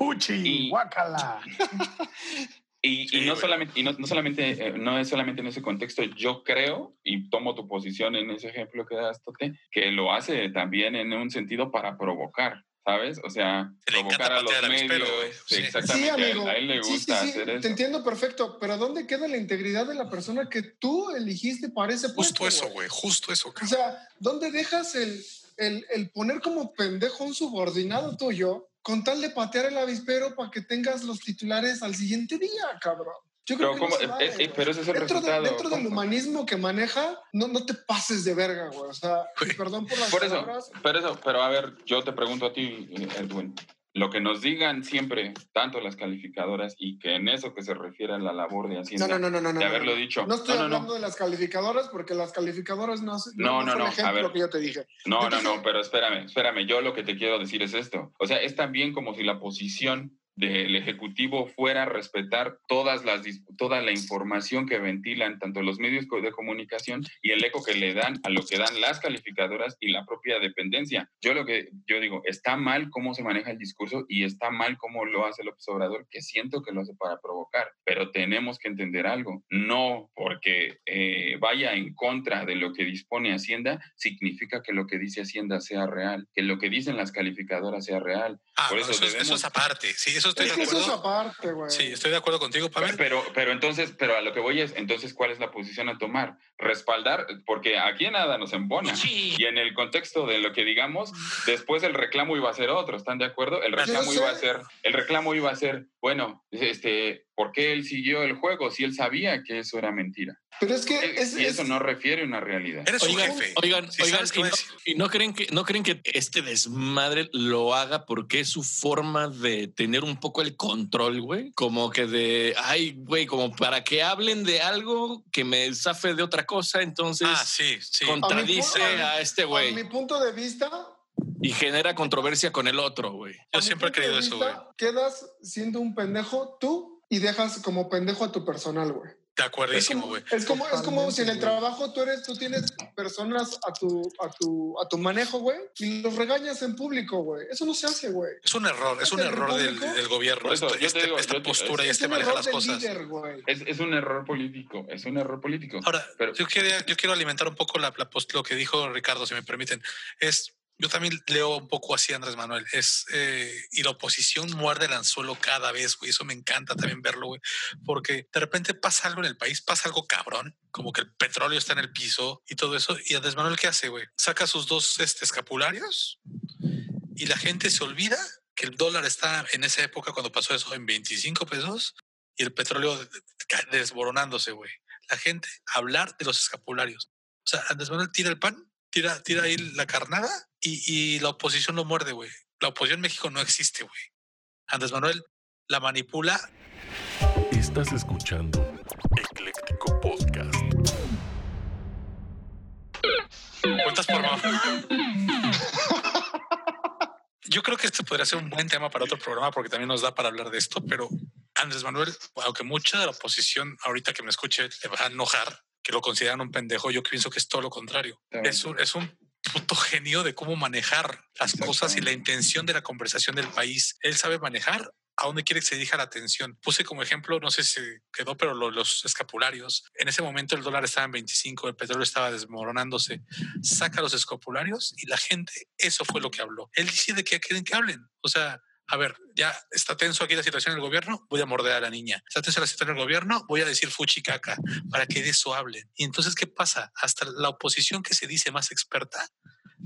Y- guácala. Y, no solamente, y no, no solamente, eh, no es solamente en ese contexto, yo creo, y tomo tu posición en ese ejemplo que das, Tote, que lo hace también en un sentido para provocar, ¿sabes? O sea, Se le provocar a los medios. Sí, Sí. Exactamente, Sí, a él- amigo. a él le gusta sí, sí, hacer eso. Te entiendo perfecto, pero ¿dónde queda la integridad de la persona que tú elegiste para ese puesto? Justo eso, güey, justo eso. O cabrón. sea, ¿dónde dejas el, el, el poner como pendejo a un subordinado tuyo con tal de patear el avispero para que tengas los titulares al siguiente día, cabrón? Yo creo Pero, que no vale, es- güey. pero ese es el dentro, de- resultado. dentro del humanismo que maneja, no, no te pases de verga, güey. O sea, Güey. perdón por las Por eso, palabras. pero eso, pero a ver, yo te pregunto a ti, eh, Edwin, lo que nos digan siempre, tanto las calificadoras, y que en eso que se refiere a la labor de Hacienda, No, no, no, no, no. de no, haberlo no. dicho. No estoy no, no, no. hablando de las calificadoras porque las calificadoras no, No, no, no, el a ejemplo ver. que yo te dije. No, no, no, pero espérame, espérame. Yo lo que te quiero decir es esto. O sea, es también como si la posición del Ejecutivo fuera respetar todas las, toda la información que ventilan tanto los medios de comunicación y el eco que le dan a lo que dan las calificadoras y la propia dependencia. Yo lo que yo digo, está mal cómo se maneja el discurso y está mal cómo lo hace López Obrador, que siento que lo hace para provocar, pero tenemos que entender algo, no porque eh, vaya en contra de lo que dispone Hacienda, significa que lo que dice Hacienda sea real, que lo que dicen las calificadoras sea real. Ah, Por no, eso debemos- eso es aparte. Sí, eso estoy Es de que eso es acuerdo. aparte, güey. Sí, estoy de acuerdo contigo, Pavel. Pero, pero entonces, pero a lo que voy es, entonces, ¿cuál es la posición a tomar? Respaldar, porque aquí nada nos embona. Y en el contexto de lo que digamos, después el reclamo iba a ser otro, ¿están de acuerdo? El reclamo sé. iba a ser, el reclamo iba a ser, bueno, este, ¿por qué él siguió el juego si él sabía que eso era mentira? Pero es que es, y eso es- no refiere a una realidad. Eres un Oigan, jefe. oigan, Sí oigan, y, a no, y no creen que no creen que este desmadre lo haga porque es su forma de tener un poco el control, güey, como que de, ay, güey, como para que hablen de algo que me zafe de otra cosa, entonces Ah, sí, sí. contradice A mi a este a güey mi punto de vista, y genera controversia con el otro, güey. Yo a siempre he creído eso, güey. Quedas siendo un pendejo tú y dejas como pendejo a tu personal, güey. De acuerdísimo, güey. es como, es como si en el trabajo tú eres, tú tienes personas a tu, a tu, a tu manejo, güey, y los regañas en público, güey. Eso no se hace, güey. Es un error, es un ¿El error del, gobierno. Eso, esto- este- digo, esta te- postura y es este un maneja error las cosas. líder. Es, es un error político, es un error político. Ahora, Pero- yo, quería, yo quiero alimentar un poco la, la post- lo que dijo Ricardo, si me permiten. Es, yo también leo un poco así Andrés Manuel. Es, eh, y la oposición muerde el anzuelo cada vez, güey. Eso me encanta también verlo, güey. Porque de repente pasa algo en el país, pasa algo cabrón, como que el petróleo está en el piso y todo eso. Y Andrés Manuel, ¿qué hace, güey? Saca sus dos este, escapularios y la gente se olvida que el dólar está en esa época cuando pasó eso en 25 pesos y el petróleo desboronándose, güey. La gente hablar de los escapularios. O sea, Andrés Manuel tira el pan, tira, tira ahí la carnada y, y la oposición lo muerde, güey. La oposición en México no existe, güey. Andrés Manuel la manipula. Estás escuchando Ecléctico Podcast. Cuentas por mano. Yo creo que este podría ser un buen tema para otro programa porque también nos da para hablar de esto, pero Andrés Manuel, aunque mucha de la oposición ahorita que me escuche le va a enojar, que lo consideran un pendejo, yo pienso que es todo lo contrario. Es un, es un puto genio de cómo manejar las cosas y la intención de la conversación del país. Él sabe manejar a dónde quiere que se dirija la atención. Puse como ejemplo, no sé si quedó, pero lo- los escapularios. En ese momento el dólar estaba en 25, el petróleo estaba desmoronándose. Saca los escapularios y la gente, eso fue lo que habló. Él decide que quieren que hablen. O sea, a ver, ya está tenso aquí la situación en el gobierno, voy a morder a la niña. Está tenso la situación en el gobierno, voy a decir fuchi caca para que de eso hablen. Y entonces, ¿qué pasa? Hasta la oposición que se dice más experta,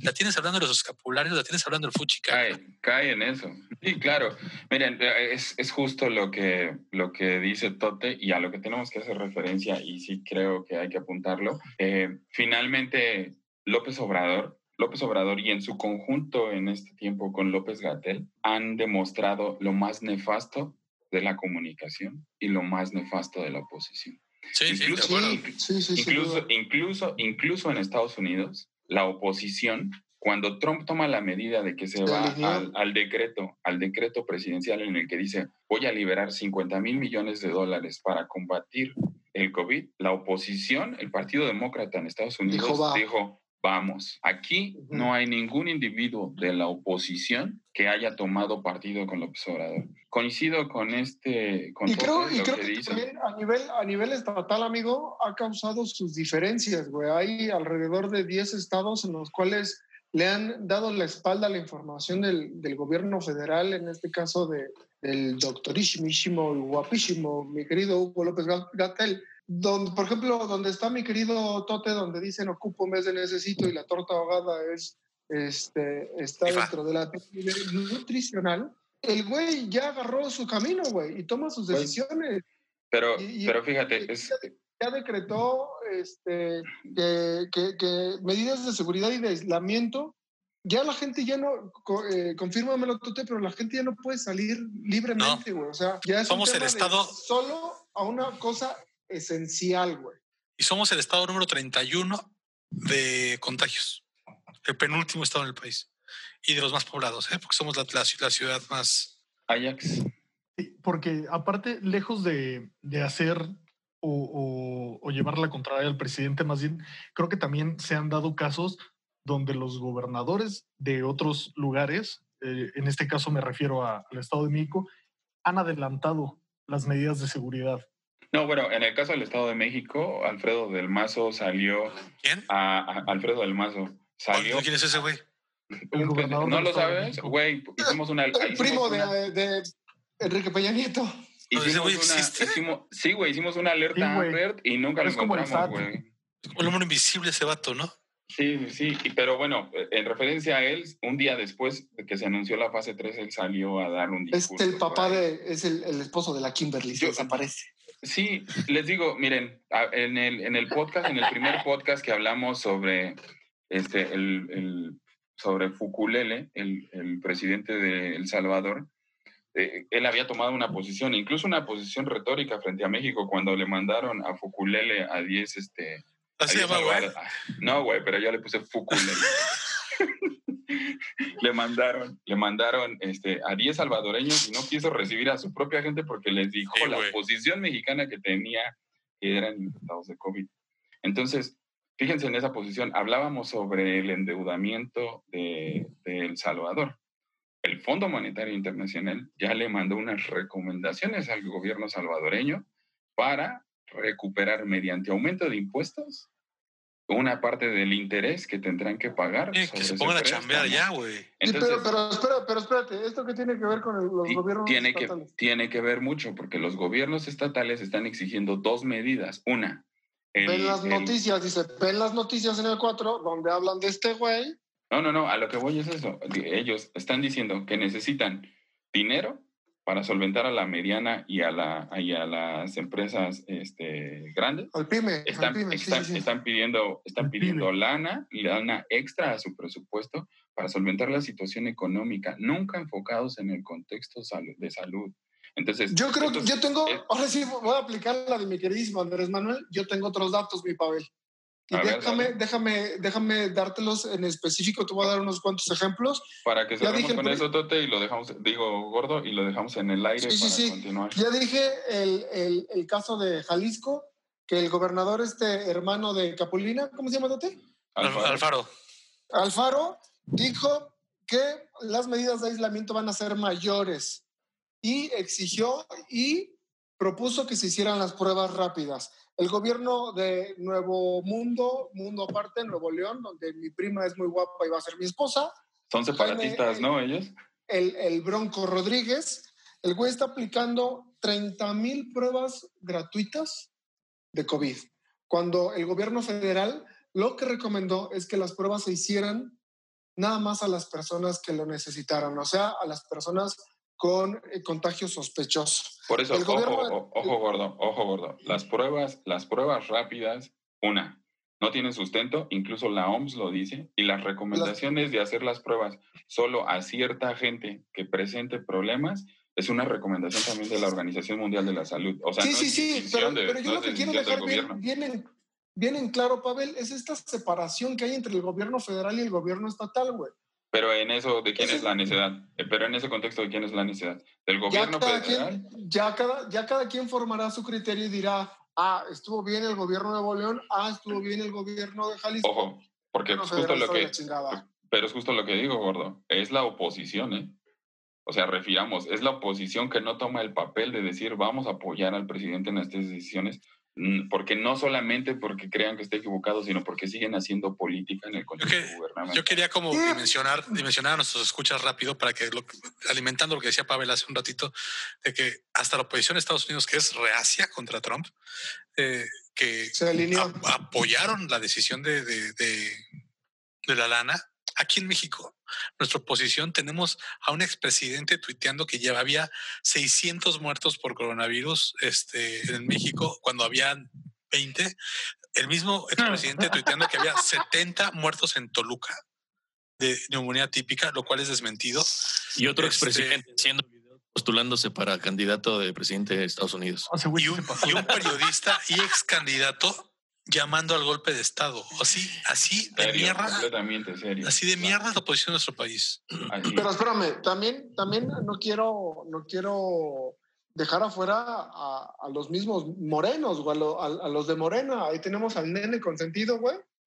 la tienes hablando de los escapularios, la tienes hablando del fuchi caca. Cae, cae en eso. Sí, claro. Miren, eh, es, es justo lo que, lo que dice Tote y a lo que tenemos que hacer referencia, y sí creo que hay que apuntarlo. Eh, finalmente, López Obrador, López Obrador y en su conjunto en este tiempo con López Gatel han demostrado lo más nefasto de la comunicación y lo más nefasto de la oposición. Sí, Incluso. Sí, sí, incluso, incluso, incluso en Estados Unidos, la oposición, cuando Trump toma la medida de que se va al, al decreto, al decreto presidencial en el que dice voy a liberar 50 mil millones de dólares para combatir el COVID, la oposición, el Partido Demócrata en Estados Unidos Dijo, dijo vamos, aquí no hay ningún individuo de la oposición que haya tomado partido con López Obrador. Coincido con este, con Y creo, y creo que también a nivel, a nivel estatal, amigo, ha causado sus diferencias, güey. Hay alrededor de 10 estados en los cuales le han dado la espalda a la información del, del gobierno federal, en este caso de, del doctorísimo y guapísimo, mi querido Hugo López Gatel. Donde, por ejemplo, donde está mi querido Tote, donde dicen ocupo en vez de necesito y la torta ahogada es, este, está Ifa. dentro de la pirámide nutricional, el güey ya agarró su camino, güey, y toma sus Güey, decisiones. Pero, Y- y- pero fíjate, es, ya, ya decretó este, que, que- que medidas de seguridad y de aislamiento. Ya la gente ya no, eh, confírmamelo, Tote, pero la gente ya no puede salir libremente, güey. O sea, ya es Somos un el tema de estado- solo a una cosa esencial, güey. Y somos el estado número 31 de contagios. El penúltimo estado en el país. Y de los más poblados, ¿eh? porque somos la, la ci- la ciudad más... Ajax. Sí, porque aparte, lejos de, de hacer o, o- o llevar la contraria al presidente, más bien, creo que también se han dado casos donde los gobernadores de otros lugares, eh, en este caso me refiero a- al Estado de México, han adelantado las medidas de seguridad. No, bueno, en el caso del Estado de México, Alfredo del Mazo salió. ¿Quién? A, a- Alfredo del Mazo salió. ¿Quién es ese güey? ¿No lo sabes? Güey, hicimos una. El primo de, una- de Enrique Peña Nieto. ¿Ese hicimos güey una- existe? hicimos- sí, güey, hicimos una alerta Sí. Amber y nunca lo Es encontramos, güey. Como el hombre invisible ese vato, ¿no? Sí, sí, y- pero bueno, en referencia a él, un día después de que se anunció la fase 3, él salió a dar un Es discurso. el papá de, es el, el esposo de la Kimberly, se Yo- desaparece. Sí, les digo, miren, a- en el, en el podcast, en el primer podcast que hablamos sobre este, el, el- sobre Fukulele, el, el presidente de El Salvador, eh, él había tomado una posición, incluso una posición retórica frente a México cuando le mandaron a Fukulele a 10 este, Así Ahí llama, güey. salvar- No, güey, pero yo le puse Fukulele. le mandaron, le mandaron este, a 10 salvadoreños y no quiso recibir a su propia gente porque les dijo Sí, la güey. posición mexicana que tenía que eran infectados de COVID. Entonces, fíjense en esa posición. Hablábamos sobre el endeudamiento de, de El Salvador. El Fondo Monetario Internacional ya le mandó unas recomendaciones al gobierno salvadoreño para recuperar mediante aumento de impuestos una parte del interés que tendrán que pagar. Sí, que se pongan a chambear ya, güey. Pero, pero, espera, pero espérate, ¿esto qué tiene que ver con el- los gobiernos tiene, que, estatales? tiene que ver mucho porque los gobiernos estatales están exigiendo dos medidas. Una, el- ven las el- noticias, dice, ven las noticias en el 4, donde hablan de este güey. No, no, no, a lo que voy es eso. Ellos están diciendo que necesitan dinero para solventar a la mediana y a, la, y a las empresas este, grandes. Al pyme, Están, al pyme, están, sí, sí. están pidiendo, están pidiendo lana, lana extra a su presupuesto para solventar la situación económica, nunca enfocados en el contexto de salud. Entonces, Yo creo que yo tengo, ahora sí voy a aplicar la de mi queridísimo Andrés Manuel, yo tengo otros datos, mi Pavel. Y A déjame, déjame, déjame dártelos en específico, te voy a dar unos cuantos ejemplos. para que ya cerremos dije con eso, Tote, y lo dejamos, digo, gordo, y lo dejamos en el aire Sí, sí, para sí. continuar. Ya dije el, el, el caso de Jalisco, que el gobernador este hermano de Capulina, ¿cómo se llama, Tote? Alfaro. Alfaro. Alfaro dijo que las medidas de aislamiento van a ser mayores y exigió y propuso que se hicieran las pruebas rápidas. El gobierno de Nuevo Mundo, Mundo Aparte, Nuevo León, donde mi prima es muy guapa y va a ser mi esposa, Son separatistas, Jaime, ¿no? Ellos. el, el Bronco Rodríguez, el güey está aplicando 30 mil pruebas gratuitas de COVID, cuando el gobierno federal lo que recomendó es que las pruebas se hicieran nada más a las personas que lo necesitaran, o sea, a las personas con eh, contagio sospechoso. Por eso, ojo, gobierno- ojo gordo, ojo gordo. Las pruebas, las pruebas rápidas, una, no tienen sustento, incluso la OMS lo dice, y las recomendaciones de hacer las pruebas solo a cierta gente que presente problemas es una recomendación también de la Organización Mundial de la Salud. O sea, sí, no sí, sí, pero, de- pero yo no lo que quiero dejar bien, gobierno. bien, en, bien en claro, Pavel, es esta separación que hay entre el gobierno federal y el gobierno estatal, güey. Pero en eso, ¿de quién es la necedad? Eh, Pero en ese contexto, ¿de quién es la necedad? ¿Del ya gobierno cada, federal? quien, ya, cada, ya cada quien formará su criterio y dirá, ah, estuvo bien el gobierno de Nuevo León, ah, estuvo bien el gobierno de Jalisco. Ojo, porque Gobierno es justo lo que... Pero es justo lo que digo, gordo. Es la oposición, ¿eh? O sea, refiramos, es la oposición que no toma el papel de decir vamos a apoyar al presidente en estas decisiones, porque no solamente porque crean que está equivocado, sino porque siguen haciendo política en el contexto que- gubernamental. Yo quería como dimensionar, dimensionar a nuestros escuchas rápido para que, lo- alimentando lo que decía Pavel hace un ratito, de que hasta la oposición de Estados Unidos, que es reacia contra Trump, eh, que Se ap- apoyaron la decisión de, de, de- de la lana. Aquí en México, nuestra oposición, tenemos a un expresidente tuiteando que ya había 600 muertos por coronavirus este, en México cuando había 20. El mismo expresidente tuiteando que había 70 muertos en Toluca de neumonía típica, lo cual es desmentido. Y otro Este- expresidente haciendo videos postulándose para candidato de presidente de Estados Unidos. y, un, y un periodista y ex candidato llamando al golpe de Estado. Así, así de Serio, mierda. completamente serio. Así de mierda es la oposición de nuestro país. Así. Pero espérame, también, también no quiero, no quiero dejar afuera a, a los mismos morenos, güey, a, lo- a- a los de Morena. Ahí tenemos al nene consentido, güey,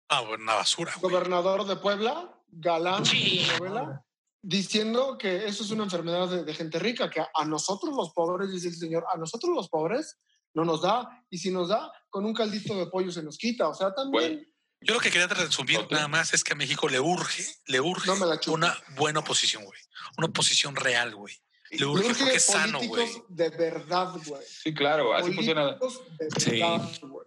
Ah, bueno, una basura. güey. gobernador de Puebla, galán de novela, diciendo que eso es una enfermedad de, de gente rica, que a, a nosotros los pobres, dice el señor, a nosotros los pobres no nos da, y si nos da, con un caldito de pollo se nos quita. O sea, también... Yo lo que quería resumir nada más es que a México le urge, le urge No una buena oposición, güey. Una oposición real, güey. Le urge Urge porque es sano, güey. de verdad, güey. Sí, claro, así funciona. Sí.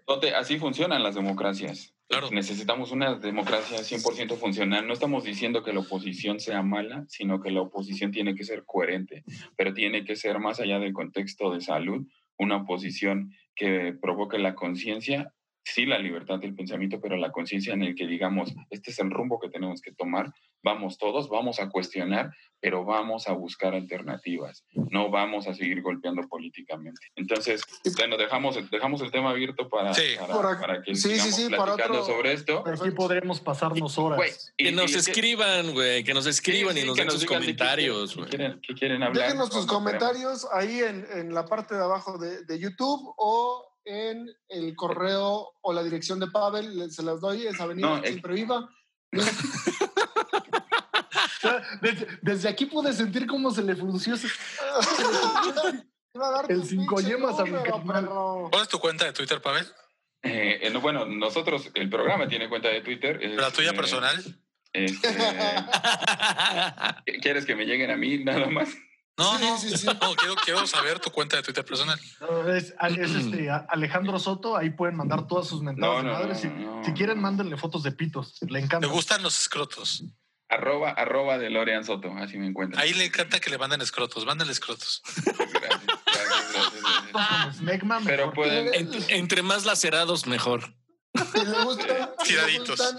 verdad, así funcionan las democracias. Claro. Necesitamos una democracia 100% funcional. No estamos diciendo que la oposición sea mala, sino que la oposición tiene que ser coherente, pero tiene que ser más allá del contexto de salud, una oposición que provoque la conciencia, sí la libertad del pensamiento, pero la conciencia en el que digamos, este es el rumbo que tenemos que tomar, vamos todos, vamos a cuestionar, pero vamos a buscar alternativas, no vamos a seguir golpeando políticamente. Entonces, bueno, dejamos, dejamos el tema abierto para, Sí. para, Por ac- para que sí, sigamos sí, para platicando otro- sobre esto. Aquí podremos pasarnos horas. Güey, y- Que nos y escriban, güey, que nos escriban Sí, y nos den sus comentarios, güey. qué quieren, quieren hablar. Déjenos sus Nosotros queremos- comentarios ahí en, en la parte de abajo de, de YouTube o en el correo o la dirección de Pavel. Se las doy, es Avenida No, eh. Siempre Viva. Desde, desde aquí pude sentir cómo se le dar El cinco yemas a mi carnal. perro. ¿Cuál es tu cuenta de Twitter, Pavel? Eh, eh, no, bueno, nosotros, el programa tiene cuenta de Twitter. es, ¿La tuya eh, personal? este, ¿Quieres que me lleguen a mí nada más? No, Sí, no, sí, sí. no, quiero, quiero saber tu cuenta de Twitter personal. Es, es este, Alejandro Soto, ahí pueden mandar todas sus mentadas No, de no, madre. no, si, no, si quieren, no. mándenle fotos de pitos. Le Me encanta. gustan los escrotos. Arroba, arroba de Lorean Soto, así me encuentran. Ahí le encanta que le manden escrotos. Mándenle escrotos. Gracias, gracias, gracias, Pero pueden, Ent- entre más lacerados, mejor. Y le gustan, y le Tiraditos. gustan-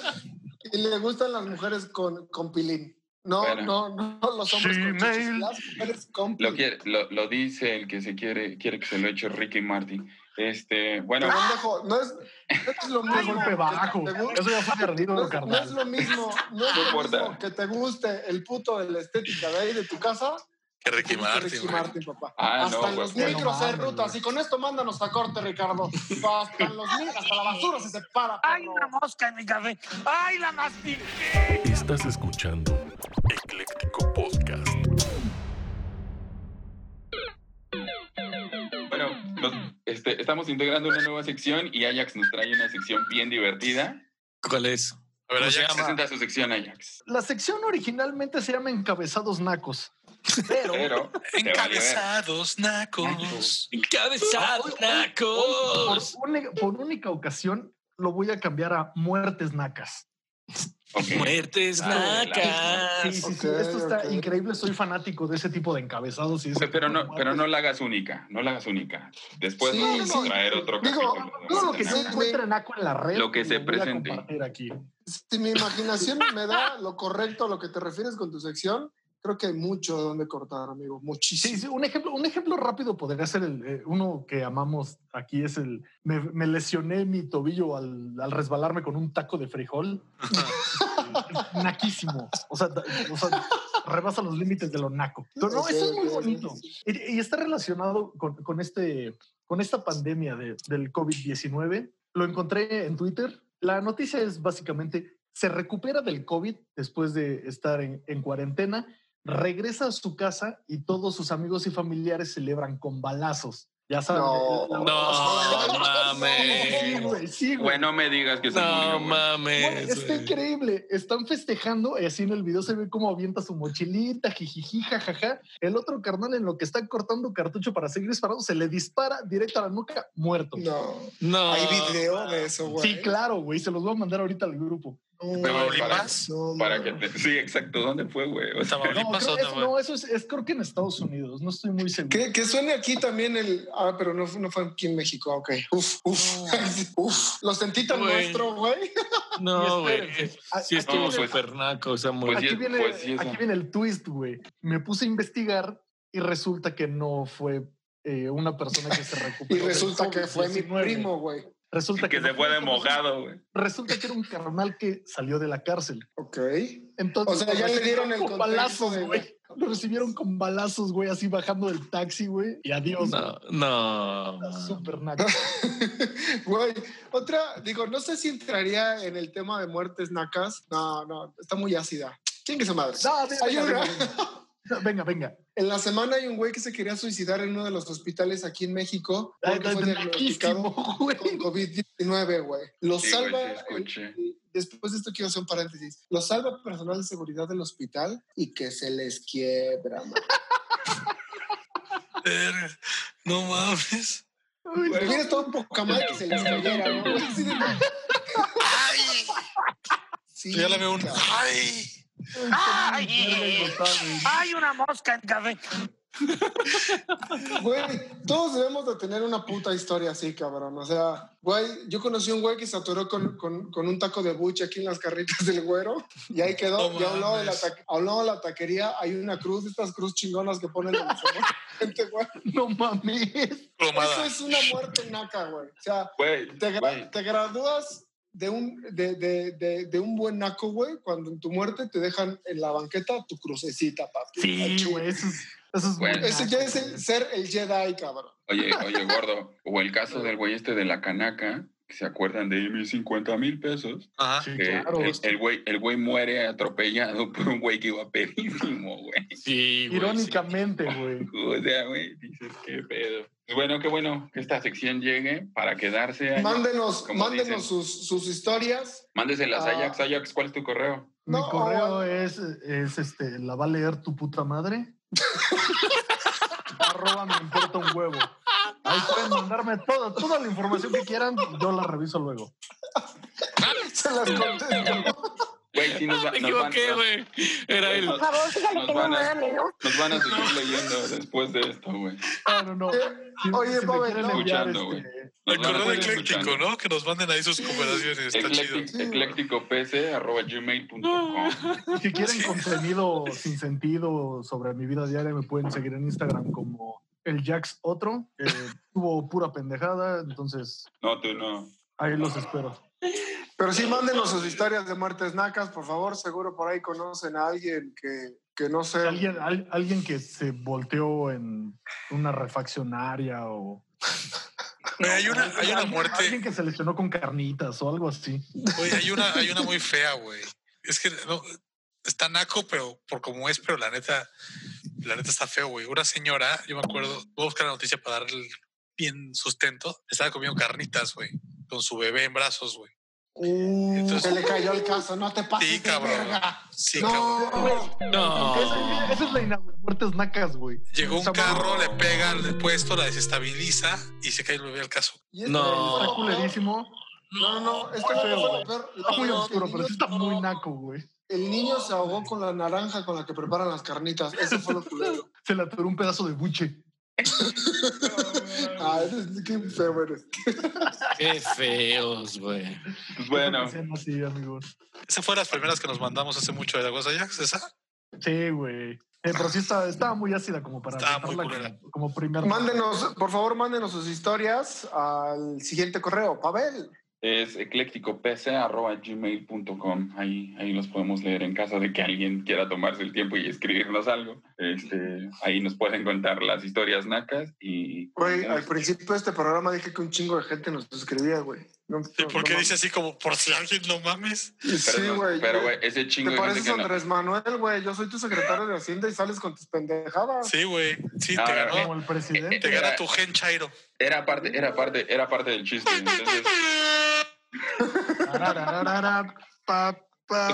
y le gustan las mujeres con, con pilín. No, Bueno. no, no los hombres con chichis, las mujeres con lo, quiere, lo, lo dice el que se quiere, quiere que se lo eche Ricky Martin. Este, bueno, Pendejo, no es, no es lo mismo. golpe bajo. Eso ya fue perdido, No es, no es lo mismo, no es No lo importa. mismo que te guste el puto de la estética de ahí de tu casa. Que Ricky Martin. Ricky. Martin, papá. Ah, hasta no, en los güey. micros No hay rutas. Y con esto mándanos a corte, Ricardo. Hasta en los micros, hasta la basura se separa. ¡Ay, perro. una mosca en mi café! ¡Ay, la mastiqué! Estás escuchando este, estamos integrando una nueva sección y Ajax nos trae una sección bien divertida. ¿Cuál es? A ver. Presenta su sección, Ajax. La sección originalmente se llama Encabezados Nacos. Pero. Encabezados, nacos. ¡Encabezados, por, nacos! única, por única ocasión lo voy a cambiar a Muertes Nacas. Ok. ¡Muertes, nacas! Sí, sí, sí. Esto está increíble. Soy fanático de ese tipo de encabezados. Y ese Pero no, pero no la hagas única, no la hagas única. Después Sí, vamos a traer otro Digo, capítulo. Todo lo que se encuentre naco en la red. Lo que se presente. aquí. Si mi imaginación me da lo correcto a lo que te refieres con tu sección, creo que hay mucho de donde cortar, amigo. Muchísimo. Sí, sí, un ejemplo, un ejemplo rápido podría ser el, eh, uno que amamos aquí es el me, me lesioné mi tobillo al, al resbalarme con un taco de frijol. Naquísimo. O sea, o sea, rebasa los límites de lo naco. Pero no, eso es muy bonito. Y, y está relacionado con, con este, con esta pandemia de- del COVID-19. Lo encontré en Twitter. La noticia es básicamente, se recupera del COVID después de estar en, en cuarentena, regresa a su casa y todos sus amigos y familiares celebran con balazos. Ya saben. No. la- No, Sí, mames. güey, sí, güey. Güey, no me digas que se No murió, güey. Güey, mames. está güey. increíble. Están festejando y así en el video se ve cómo avienta su mochilita, jijiji, jajaja. El otro carnal en lo que está cortando cartucho para seguir disparando se le dispara directo a la nuca, muerto. No. No. Hay video de eso, güey. Sí, claro, güey. Se los voy a mandar ahorita al grupo. No, ¿Tamaulipas? no, Para no. que te- Sí, exacto. ¿Dónde fue, güey? O sea, No, Tamaulipas, creo, ¿dónde es- fue? no, eso es, es creo que en Estados Unidos. No estoy muy seguro. Que, que suene aquí también el. Ah, pero no, no fue aquí en México. Ok. Uf, uf. uf. Lo sentí tan Güey. nuestro, güey. No, Y güey. espérense, a- Sí, aquí estuvo súper naco Pues aquí, viene, pues sí, aquí viene el twist, güey. Me puse a investigar y resulta que no fue eh, una persona que se Y recuperó. del resulta que fue mi COVID-19. primo, güey. Resulta que se fue de mojado, güey. Resulta que era un carnal que salió de la cárcel. Ok. Entonces, O sea, ya le dieron el con balazos, güey. lo recibieron con balazos, güey, así bajando del taxi, güey. Y adiós. No, no. Súper naco. Güey, otra, digo, no sé si entraría en el tema de muertes nacas. No, no, está muy ácida. ¿Quién que se madre? No, venga, venga. Venga, venga. En la semana hay un güey que se quería suicidar en uno de los hospitales aquí en México porque Ay, fue ay, diagnosticado güey. con COVID-19, güey. Lo Sí, güey, salva, sí, escuché. después de esto quiero hacer un paréntesis, lo salva personal de seguridad del hospital y que se les quiebra, man. No mames. Güey, Mira, todo un poca madre que se les cayera, ¿no? Güey, de- Sí, Ya le veo un. ¡Ay! Ay, Hay una mosca en café. Güey, todos debemos de tener una puta historia así, cabrón. O sea, güey, yo conocí un güey que se atoró con, con, con un taco de buche aquí en las carritas del güero y ahí quedó. No y al lado, de la de la taquería hay una cruz, estas cruz chingonas que ponen en los gente, güey. No mames. Eso es una muerte naca, güey. O sea, Güey, te, gra- güey. te gradúas de un, de, de, de, de un buen naco, güey, cuando en tu muerte te dejan en la banqueta tu crucecita, papi. Sí, güey, eso es, eso es Bueno. Ese ya es el- ser el Jedi, cabrón. Oye, oye, gordo. O el caso del güey este de la canaca, que se acuerdan de mis 50 mil pesos. Ajá. Sí, que claro. el, el güey, el güey muere atropellado por un güey que iba pedísimo, güey. Sí, güey. Irónicamente, güey. O sea, güey, dices, qué pedo. Pues bueno, qué bueno que esta sección llegue para quedarse. ahí. Mándenos, mándenos sus, sus historias. Mándeselas a Ah. Ajax. Ajax, ¿cuál es tu correo? Mi No, correo es, es este, la va a leer tu puta madre. Arroba me importa un huevo. Ahí pueden mandarme toda, toda la información que quieran, yo la reviso luego. Se las contesto. Güey, sí nos, va- Me nos van, equivoqué, nos, güey. Era él. Por favor, dígale Nos van a- nos van a seguir leyendo después de esto, güey. No, no, no. Oye, si enviar, Escuchando, güey. este, El van correo ecléctico, escuchando. ¿no? Que nos manden ahí sus conversaciones. Está chido. Ecléctico, eclécticopc arroba gmail.com. Si quieren contenido sin sentido sobre mi vida diaria, me pueden seguir en Instagram como el Jax Otro, que tuvo pura pendejada, entonces No, tú no. ahí los espero. Pero sí, mándenos sus historias de muertes nacas, por favor. Seguro por ahí conocen a alguien que, que no sé. Alguien, al- alguien que se volteó en una refaccionaria o hay una, hay una muerte. Alguien que se lesionó con carnitas o algo así. Güey, hay una, hay una muy fea, güey. Es que no, está naco, pero por como es, pero la neta, la neta está feo, güey. Una señora, yo me acuerdo, voy a buscar la noticia para darle bien sustento. Estaba comiendo carnitas, güey, con su bebé en brazos, güey. Uh, se le cayó el caso, no te pases Sí, de cabrón. verga. Sí, No, cabrón. No. Esa, esa es la inauguración muertes nacas, güey. Llegó un carro, le pega al puesto, la desestabiliza y se cae el bebé al caso. Y es- No. Está culerísimo. No, no, no feo. peor. Lo Está muy oscuro, pero niño- sí está muy naco, güey. El niño se ahogó con la naranja con la que preparan las carnitas. Eso fue lo culero. Se le atoró un pedazo de buche. Ah, qué feo eres. Qué feos, güey. Pues bueno, así, amigos. Esa fue las primeras que nos mandamos hace mucho de la cosa Ajax, esa. Sí, güey. Eh, pero sí estaba, estaba muy ácida como para muy como, como primer. Mándenos, por favor, mándenos sus historias al siguiente correo. Pavel. es eclécticopc arroba gmail.com. Ahí, ahí los podemos leer en caso de que alguien quiera tomarse el tiempo y escribirnos algo. Este, ahí nos pueden contar las historias nacas y... Güey, al principio de este programa dije que un chingo de gente nos escribía, güey. No, Sí, no- porque no dice así como, por si alguien no mames. Sí, Pero, no- güey. pero, güey, ese chingo ¿Te de gente pareces que Andrés Manuel, güey? Yo soy tu secretario de Hacienda y sales con tus pendejadas. Sí, güey. Sí, Ah, te eh, Como ganó. el presidente. Te gana tu gen Chairo. Era parte, era parte, era parte del chiste. Entonces,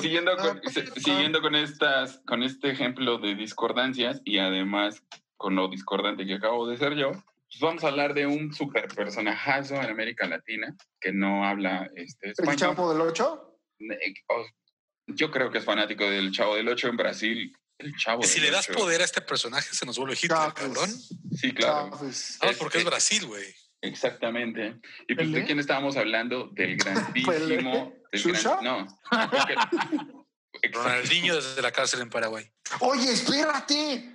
Siguiendo con, siguiendo estas, con este ejemplo de discordancias y además con lo discordante que acabo de ser yo, pues vamos a hablar de un super personajazo en América Latina que no habla este, ¿El español. Chapo del 8? Eh, Yo creo que es fanático del Chavo del Ocho en Brasil. El Chavo si del le das Ocho. poder a este personaje, se nos vuelve Hitler, cabrón. Sí, claro. Es- porque es es- Brasil, güey. Exactamente. ¿Y pues, de quién estábamos hablando? Del grandísimo. del gran- no. Ronaldinho desde la cárcel en Paraguay. Oye, espérate.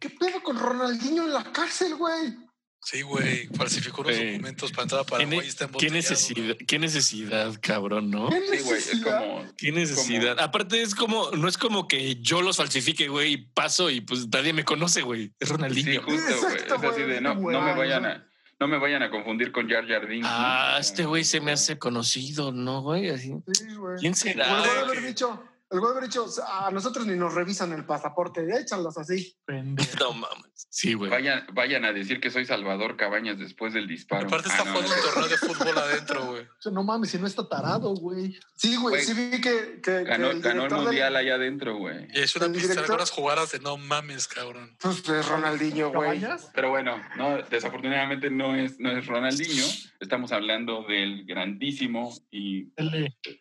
¿Qué pedo con Ronaldinho en la cárcel, güey? Sí, güey, falsificó unos documentos para entrar a ¿Qué, Paraguay ne- y está qué necesidad, qué necesidad, cabrón, ¿no? Sí, güey, es como... Qué necesidad. Aparte es como, no es como que yo los falsifique, güey, y paso y pues nadie me conoce, güey. Es Sí, Ronaldinho. justo, güey. Es Exacto, así de güey, no, güey, no me vayan a... No me vayan a confundir con Jar Jar Binks, ¿no? Ah, este güey se me hace conocido, ¿no, güey? Así. Sí, güey. ¿Quién El será? güey? haber dicho, el güey haber dicho, a nosotros ni nos revisan el pasaporte, échanlos así. Pendejo. No mames. Sí, güey. Vayan, vayan a decir que soy Salvador Cabañas después del disparo. Aparte Ah, está no, jugando no. un torneo de fútbol adentro, güey. O sea, no mames, si no está tarado, güey. Sí, güey, sí vi que, que, Ganó, que el ganó el director del- mundial allá adentro, güey. Y es una pista de director- algunas jugadas de no mames, cabrón. Pues es Ronaldinho, güey. ¿Cabañas? Pero bueno, no, desafortunadamente no es, no es Ronaldinho. Estamos hablando del grandísimo y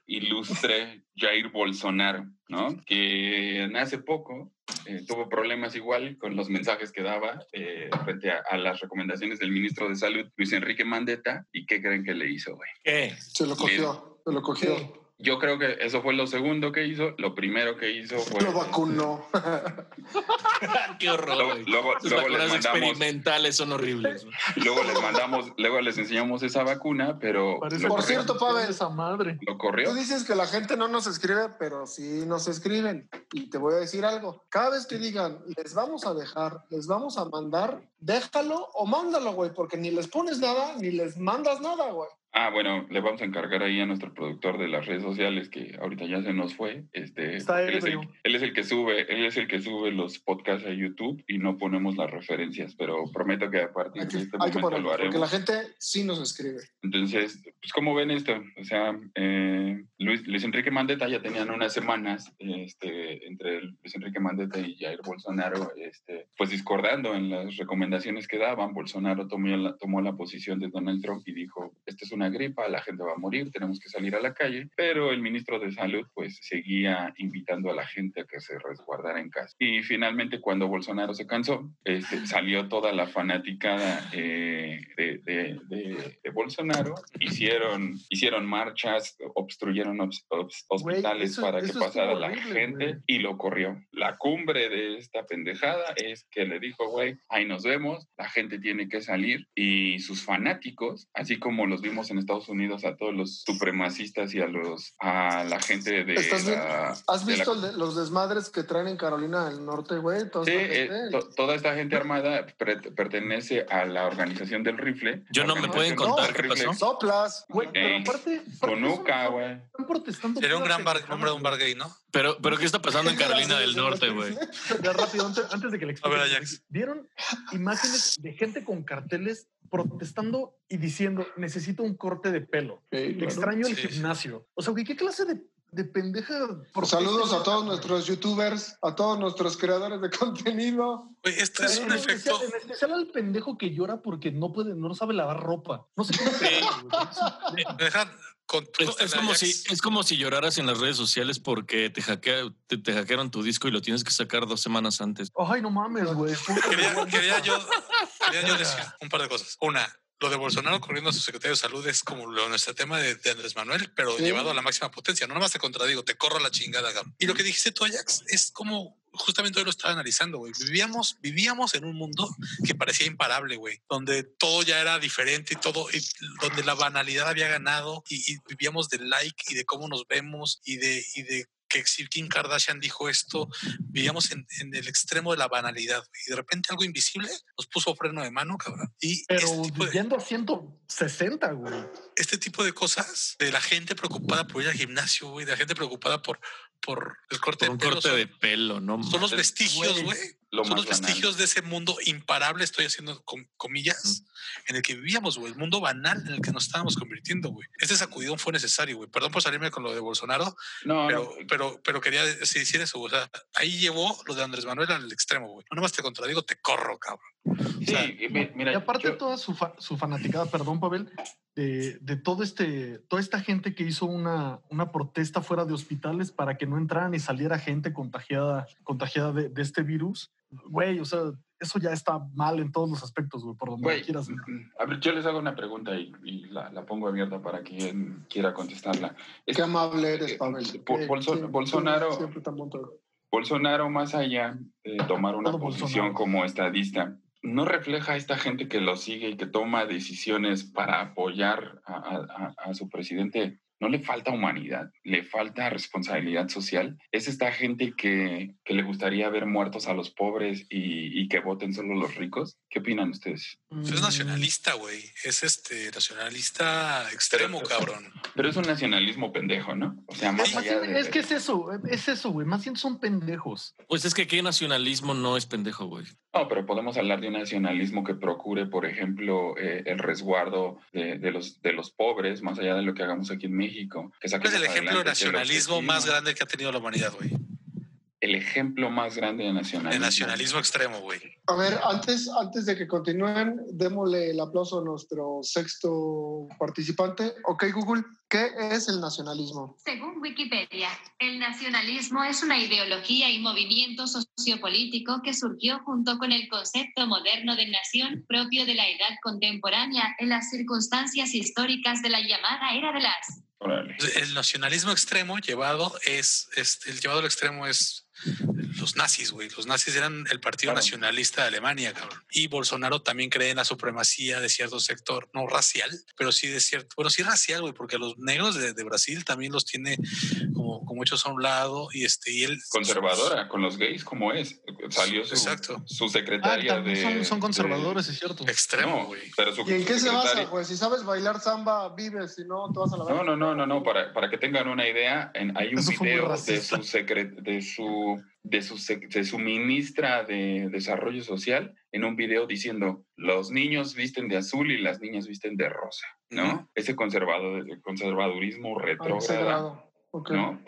ilustre Jair Bolsonaro, ¿no? Que hace poco eh, tuvo problemas igual con los mensajes que daba eh, frente a, a las recomendaciones del ministro de Salud, Luis Enrique Mandetta. ¿Y qué creen que le hizo, güey? ¿Qué? Se lo cogió, se lo cogió. Yo creo que eso fue lo segundo que hizo. Lo primero que hizo fue... Lo vacunó. Qué horror, Luego, luego, les vacunas mandamos, experimentales son horribles. luego les mandamos, luego les enseñamos esa vacuna, pero Por corrió. cierto, Pavel. esa madre. Lo corrió. Tú dices que la gente no nos escribe, pero sí nos escriben. Y te voy a decir algo. Cada vez que digan, les vamos a dejar, les vamos a mandar, déjalo o mándalo, güey, porque ni les pones nada, ni les mandas nada, güey. Ah, bueno, le vamos a encargar ahí a nuestro productor de las redes sociales que ahorita ya se nos fue. Este, Está él, es el, él es el que sube, él es el que sube los podcasts a YouTube y no ponemos las referencias, pero prometo que a partir Hay que, de este hay que momento ponerlo, lo porque la haremos. gente sí nos escribe. Entonces, pues, ¿cómo ven esto? O sea, eh, Luis, Luis Enrique Mandetta ya tenían unas semanas este, entre Luis Enrique Mandetta y Jair Bolsonaro, este, pues discordando en las recomendaciones que daban. Bolsonaro tomó la, tomó la posición de Donald Trump y dijo, esta es una gripa, la gente va a morir, tenemos que salir a la calle. Pero el ministro de Salud, pues, seguía invitando a la gente a que se resguardara en casa. Y finalmente, cuando Bolsonaro se cansó, este, salió toda la fanaticada eh, de, de- de- de Bolsonaro. Hicieron, hicieron marchas, obstruyeron obs- obs- hospitales eso- para eso que pasara la horrible, gente güey. y lo corrió. La cumbre de esta pendejada es que le dijo, güey, ahí nos vemos, la gente tiene que salir y sus fanáticos, así como los vimos en Estados Unidos a todos los supremacistas y a los a la gente de ¿Estás vi- la- ¿Has de la- visto los desmadres que traen en Carolina del Norte, güey? Toda Sí, esta eh, to- toda esta gente armada pre- pertenece a la organización del rifle. Yo no me pueden contar del qué rifle. pasó. Soplas. Güey, pero Eh, aparte, aparte Conuca, güey. están protestando. Sería un gran bar, nombre de un bar gay, ¿no? Pero, pero ¿qué está pasando en Carolina del Norte, güey? Ya rápido, antes, antes de que le A ver, explique. Ajax. ¿Vieron imágenes de gente con carteles protestando y diciendo, necesito un corte de pelo? Extraño el Sí. gimnasio. O sea, ¿qué clase de, de pendeja? protesta Saludos a todos nuestros youtubers, a todos nuestros creadores de contenido. Güey, este es En un especial, efecto. en especial al pendejo que llora porque no puede, no sabe lavar ropa. No sé cómo se dejan con Es, es como si, es como si lloraras en las redes sociales porque te, hackea- te, te hackearon tu disco y lo tienes que sacar dos semanas antes. Ay, no mames, güey. Quería, quería yo, quería yo decir un par de cosas. Una, lo de Bolsonaro corriendo a su secretario de salud es como lo, nuestro tema de, de Andrés Manuel, pero Sí. llevado a la máxima potencia. No nada más te contradigo, te corro la chingada, cabrón. Y lo que dijiste tú, Ajax, es como justamente hoy lo estaba analizando, güey. Vivíamos, vivíamos en un mundo que parecía imparable, güey, donde todo ya era diferente y todo, y donde la banalidad había ganado y, y vivíamos del like y de cómo nos vemos y de, y de que si Kim Kardashian dijo esto, vivíamos en, en el extremo de la banalidad y de repente algo invisible nos puso freno de mano, cabrón. Y Pero este tipo de- a 160, güey. este tipo de cosas de la gente preocupada por ir al gimnasio, güey, de la gente preocupada por, por el corte Por un de pelo. corte son, de pelo, ¿no? son los Es- vestigios, güey. Lo Son los más banal. vestigios de ese mundo imparable, estoy haciendo com- comillas, en el que vivíamos, güey, el mundo banal en el que nos estábamos convirtiendo, güey. Este sacudidón fue necesario, güey. Perdón por salirme con lo de Bolsonaro, No, pero, no, pero, pero quería decir decir eso, o sea, ahí llevó lo de Andrés Manuel al extremo, güey. No nomás te contradigo, te corro, cabrón. Sí, sea, y mi- mira, Y aparte yo- toda su, fa- su fanaticada, perdón, Pavel, de, de todo este, toda esta gente que hizo una, una protesta fuera de hospitales para que no entraran y saliera gente contagiada, contagiada de, de este virus. Güey, o sea, eso ya está mal en todos los aspectos, güey, por donde Güey, quieras. mm, a ver, yo les hago una pregunta y, y la, la pongo abierta para quien quiera contestarla. Es- Qué amable eres, eh, Pavel. Qué- Bolso- siempre- Bolsonaro, Siempre tan montado. Bolsonaro, más allá de tomar una Todo posición Bolsonaro. como estadista, no refleja a esta gente que lo sigue y que toma decisiones para apoyar a, su presidente. No le falta humanidad, le falta responsabilidad social. Es esta gente que, que le gustaría ver muertos a los pobres y que voten solo los ricos. ¿Qué opinan ustedes? Pues es nacionalista, güey. Es este nacionalista extremo, cabrón. Pero es un nacionalismo pendejo, ¿no? O sea, más Más allá bien, de... es que es eso, es eso, güey. Más bien son pendejos. Pues es que qué nacionalismo no es pendejo, güey. No, pero podemos hablar de un nacionalismo que procure, por ejemplo, eh, el resguardo de, de los, de los pobres, más allá de lo que hagamos aquí en México. Que ¿Cuál es el ejemplo de nacionalismo más grande que ha tenido la humanidad, güey? El ejemplo más grande de nacionalismo. De nacionalismo extremo, güey. A ver, antes, antes de que continúen, démosle el aplauso a nuestro sexto participante. Ok, Google, ¿qué es el nacionalismo? Según Wikipedia, el nacionalismo es una ideología y movimiento sociopolítico que surgió junto con el concepto moderno de nación propio de la edad contemporánea en las circunstancias históricas de la llamada era de las. El nacionalismo extremo llevado es, es el llevado al extremo es los nazis, güey. Los nazis eran el partido Claro. nacionalista de Alemania, cabrón. Y Bolsonaro también cree en la supremacía de cierto sector, no racial, pero sí de cierto, bueno, sí racial, güey, porque los negros de, de Brasil también los tiene como, como hechos a un lado y este, y él Conservadora, con los gays, como es. Salió su, Exacto. su Ah, secretaria también de... son, son de- conservadores, es cierto. extremo, No, güey. su ¿Y en qué se basa? secretaria- Pues si sabes bailar samba, vives, si no, te vas a la No, no, no, no, no, para, para que tengan una idea, en- hay un Eso video de su, secre- de, su, de, su, de su ministra de Desarrollo Social en un video diciendo, los niños visten de azul y las niñas visten de rosa, ¿no? Ese conservador, conservadurismo A ¿no?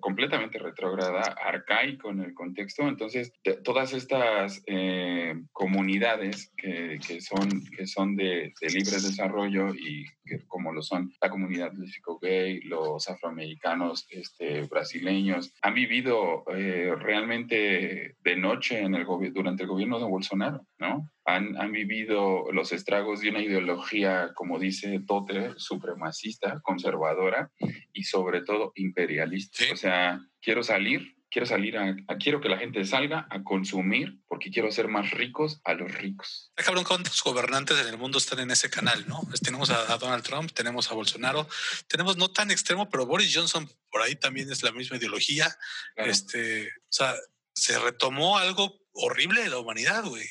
Completamente retrógrada, arcaico en el contexto. Entonces, todas estas eh, comunidades que, que son, que son de, libre desarrollo y que como lo son la comunidad lésbico-gay, los afroamericanos este, brasileños, han vivido eh, realmente de noche en el durante el gobierno de Bolsonaro, ¿no? Han, han vivido los estragos de una ideología, como dice Tote, supremacista, conservadora, y sobre todo imperialista. Sí. O sea, quiero salir, quiero salir a, a- quiero que la gente salga a consumir porque quiero hacer más ricos a los ricos. Cabrón cuántos gobernantes en el mundo están en ese canal, ¿no? Pues tenemos a, a Donald Trump, tenemos a Bolsonaro, tenemos no tan extremo, pero Boris Johnson por ahí también es la misma ideología. Claro. Este, o sea, se retomó algo horrible de la humanidad, güey.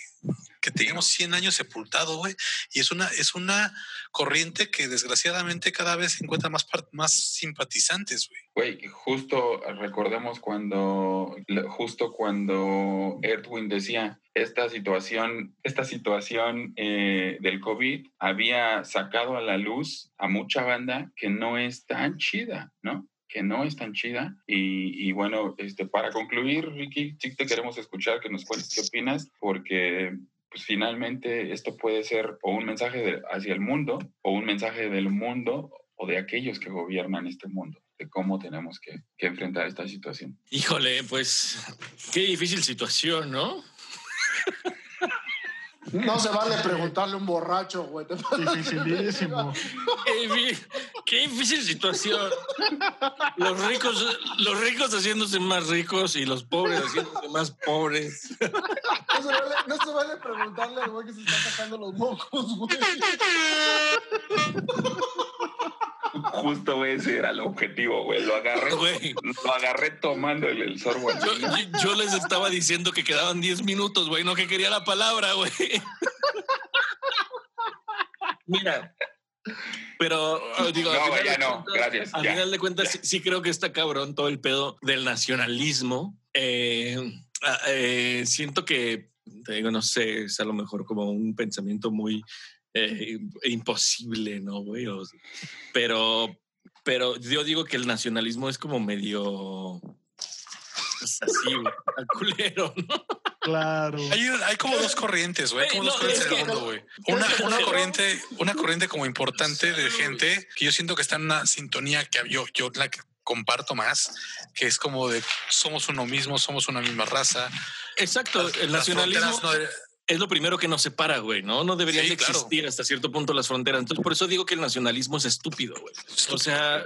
Que teníamos 100 años sepultado, güey. Y es una, es una corriente que desgraciadamente cada vez encuentra más, más simpatizantes, güey. Güey, justo recordemos cuando, justo cuando Edwin decía esta situación, esta situación eh, del COVID había sacado a la luz a mucha banda que no es tan chida, ¿no? que no es tan chida. Y, y bueno, este, para concluir, Ricky, sí te queremos escuchar, que nos cuentes qué opinas, porque pues finalmente esto puede ser o un mensaje de- hacia el mundo o un mensaje del mundo o de aquellos que gobiernan este mundo, de cómo tenemos que, que enfrentar esta situación. Híjole, pues qué difícil situación, ¿no? No se vale preguntarle a un borracho, güey. Dificilísimo. Qué difícil situación. Los ricos, los ricos haciéndose más ricos y los pobres haciéndose más pobres. No se vale, no se vale preguntarle al güey que se está sacando los mocos, güey. Justo ese era el objetivo, güey. Lo agarré, Güey. lo agarré tomando el, el sorbo. Yo, final. yo- yo les estaba diciendo que quedaban 10 minutos, güey, no que quería la palabra, güey. Mira, pero oh, digo, No, ya no, gracias, Al final de cuentas, sí, sí creo que está cabrón todo el pedo del nacionalismo. Eh, ah, eh, siento que, te digo, no sé, es a lo mejor como un pensamiento muy eh, imposible, ¿no, güey? O sea, pero, pero yo digo que el nacionalismo es como medio pues, así, güey, al culero, ¿no? Claro. Hay, hay como dos corrientes, güey. Hay como dos corrientes es en el mundo, güey. Una, una corriente, una corriente como importante de gente que yo siento que está en una sintonía que yo, yo la que comparto más, que es como de somos uno mismo, somos una misma raza. Exacto, Las- el las nacionalismo. fronteras no- es lo primero que nos separa, güey, ¿no? No deberían Sí, claro. existir hasta cierto punto las fronteras. Entonces, por eso digo que el nacionalismo es estúpido, güey. O sea,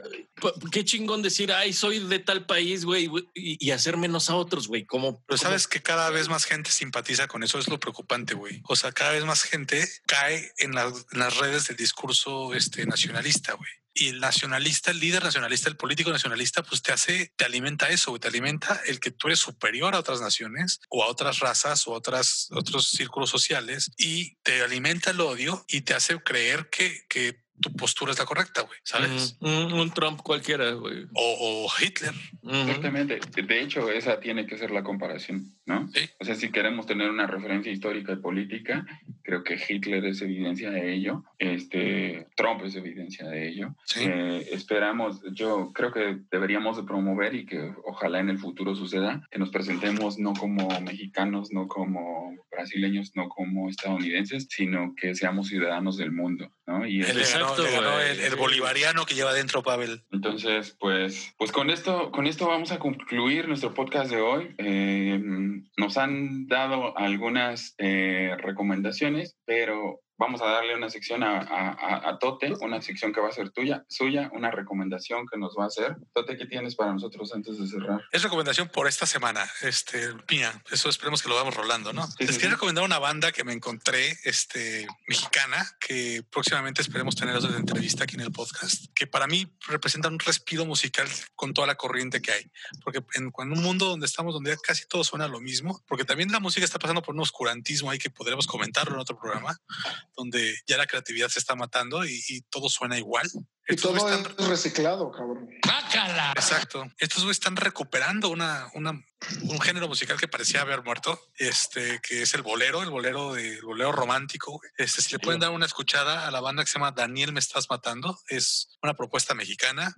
qué chingón decir, ay, soy de tal país, güey, y, y hacer menos a otros, güey. Como, Pero como- sabes que cada vez más gente simpatiza con eso, es lo preocupante, güey. O sea, cada vez más gente cae en, las- en las redes del discurso este, nacionalista, güey. Y el nacionalista, el líder nacionalista, el político nacionalista, pues te hace, te alimenta eso. Te alimenta el que tú eres superior a otras naciones o a otras razas o otras, otros círculos sociales y te alimenta el odio y te hace creer que, que tu postura es la correcta, güey. ¿Sabes? Mm, mm, un Trump cualquiera, güey. O, o Hitler. Exactamente. De hecho, esa tiene que ser la comparación, ¿no? O sea, si queremos tener una referencia histórica y política, creo que Hitler es evidencia de ello, este, Trump es evidencia de ello. Eh, esperamos, yo creo que deberíamos de promover y que ojalá en el futuro suceda, que nos presentemos no como mexicanos, no como brasileños, no como estadounidenses, sino que seamos ciudadanos del mundo, ¿no? Y Él ganó, le ganó el, el bolivariano que lleva dentro Pavel. entonces, pues, pues con esto, con esto vamos a concluir nuestro podcast de hoy. Eh, nos han dado algunas eh, recomendaciones, pero vamos a darle una sección a, a- a- Tote, una sección que va a ser tuya, suya, una recomendación que nos va a hacer. Tote, ¿qué tienes para nosotros antes de cerrar? Es recomendación por esta semana, este, Piña. Eso esperemos que lo vamos rolando, ¿no? Les quiero recomendar una banda que me encontré, este, mexicana, que próximamente esperemos tener de entrevista aquí en el podcast, que para mí representa un respiro musical con toda la corriente que hay. Porque en, en un mundo donde estamos, donde casi todo suena lo mismo, porque también la música está pasando por un oscurantismo ahí que podremos comentarlo en otro programa, donde ya la creatividad se está matando y, y todo suena igual. Y Estos todo están- es reciclado, cabrón. Exacto. Estos güeyes están recuperando una, una, un género musical que parecía haber muerto, este, que es el bolero, el bolero de el bolero romántico. Este, si le pueden dar una escuchada a la banda que se llama Daniel Me Estás Matando, es una propuesta mexicana,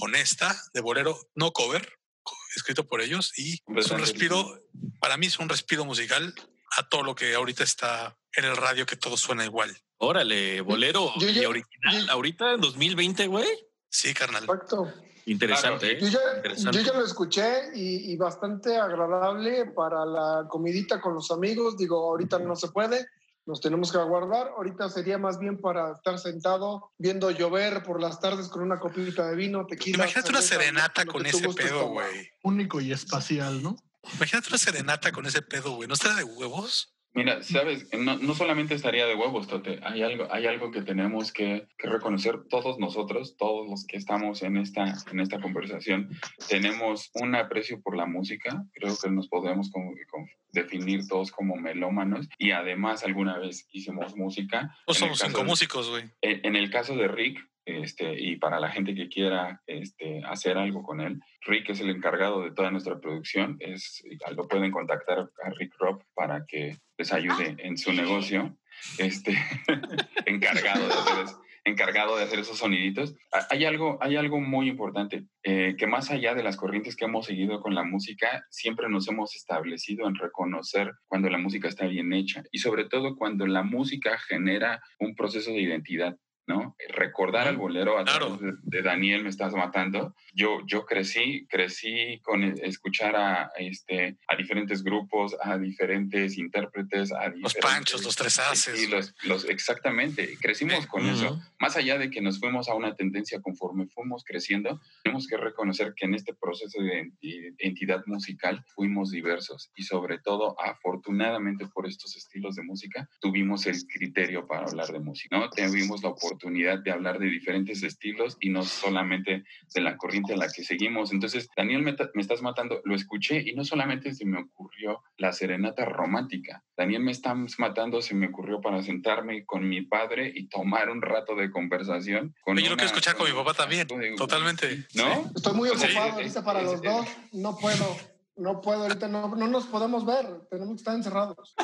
honesta, de bolero, no cover, co- escrito por ellos, y es un respiro, para mí es un respiro musical a todo lo que ahorita está en el radio, que todo suena igual. Órale, bolero Yo y original, ahorita en 2020, güey. Sí, carnal. Exacto. Interesante, ¿eh? Yo ya, Interesante. yo ya lo escuché y, y bastante agradable para la comidita con los amigos. Digo, ahorita no se puede, nos tenemos que aguardar. Ahorita sería más bien para estar sentado viendo llover por las tardes con una copita de vino, tequila. Imagínate una serenata con ese pedo, güey. Único y espacial, ¿no? Imagínate una serenata con ese pedo, güey. ¿No está de huevos? Mira, sabes, no, no solamente estaría de huevos, Tote, hay algo, hay algo que tenemos que, que reconocer todos nosotros, todos los que estamos en esta, en esta conversación, tenemos un aprecio por la música, creo que nos podemos como- como definir todos como melómanos y además alguna vez hicimos música. No somos cinco músicos, güey. en en el caso de Rick, este, y para la gente que quiera este, hacer algo con él, Rick es el encargado de toda nuestra producción. Es, lo pueden contactar a Rick Rob para que les ayude en su negocio. Este, encargado, de hacer es- encargado de hacer esos soniditos. Ha- Hay algo, hay algo muy importante, eh, que más allá de las corrientes que hemos seguido con la música, siempre nos hemos establecido en reconocer cuando la música está bien hecha y sobre todo cuando la música genera un proceso de identidad. ¿No? Recordar al bolero a través de, de Daniel Me Estás Matando. Yo, yo crecí, crecí con e- escuchar a, este, a diferentes grupos, a diferentes intérpretes, a Los diferentes panchos, los tres haces. estilos, los, exactamente, crecimos con eso. Más allá de que nos fuimos a una tendencia conforme fuimos creciendo, tenemos que reconocer que en este proceso de identidad musical fuimos diversos y sobre todo, afortunadamente por estos estilos de música, tuvimos el criterio para hablar de música, ¿no? Tuvimos la oportunidad de hablar de diferentes estilos y no solamente de la corriente a la que seguimos. Entonces, Daniel, me, me estás matando, lo escuché y no solamente se me ocurrió la serenata romántica. Daniel, me estás matando, se me ocurrió para sentarme con mi padre y tomar un rato de conversación. Con Oye, yo lo quiero escuchar con mi papá también. Totalmente. ¿No? Estoy muy Sí, ocupado ahorita para los dos. No puedo. No puedo ahorita. No, no nos podemos ver. Tenemos que estar encerrados.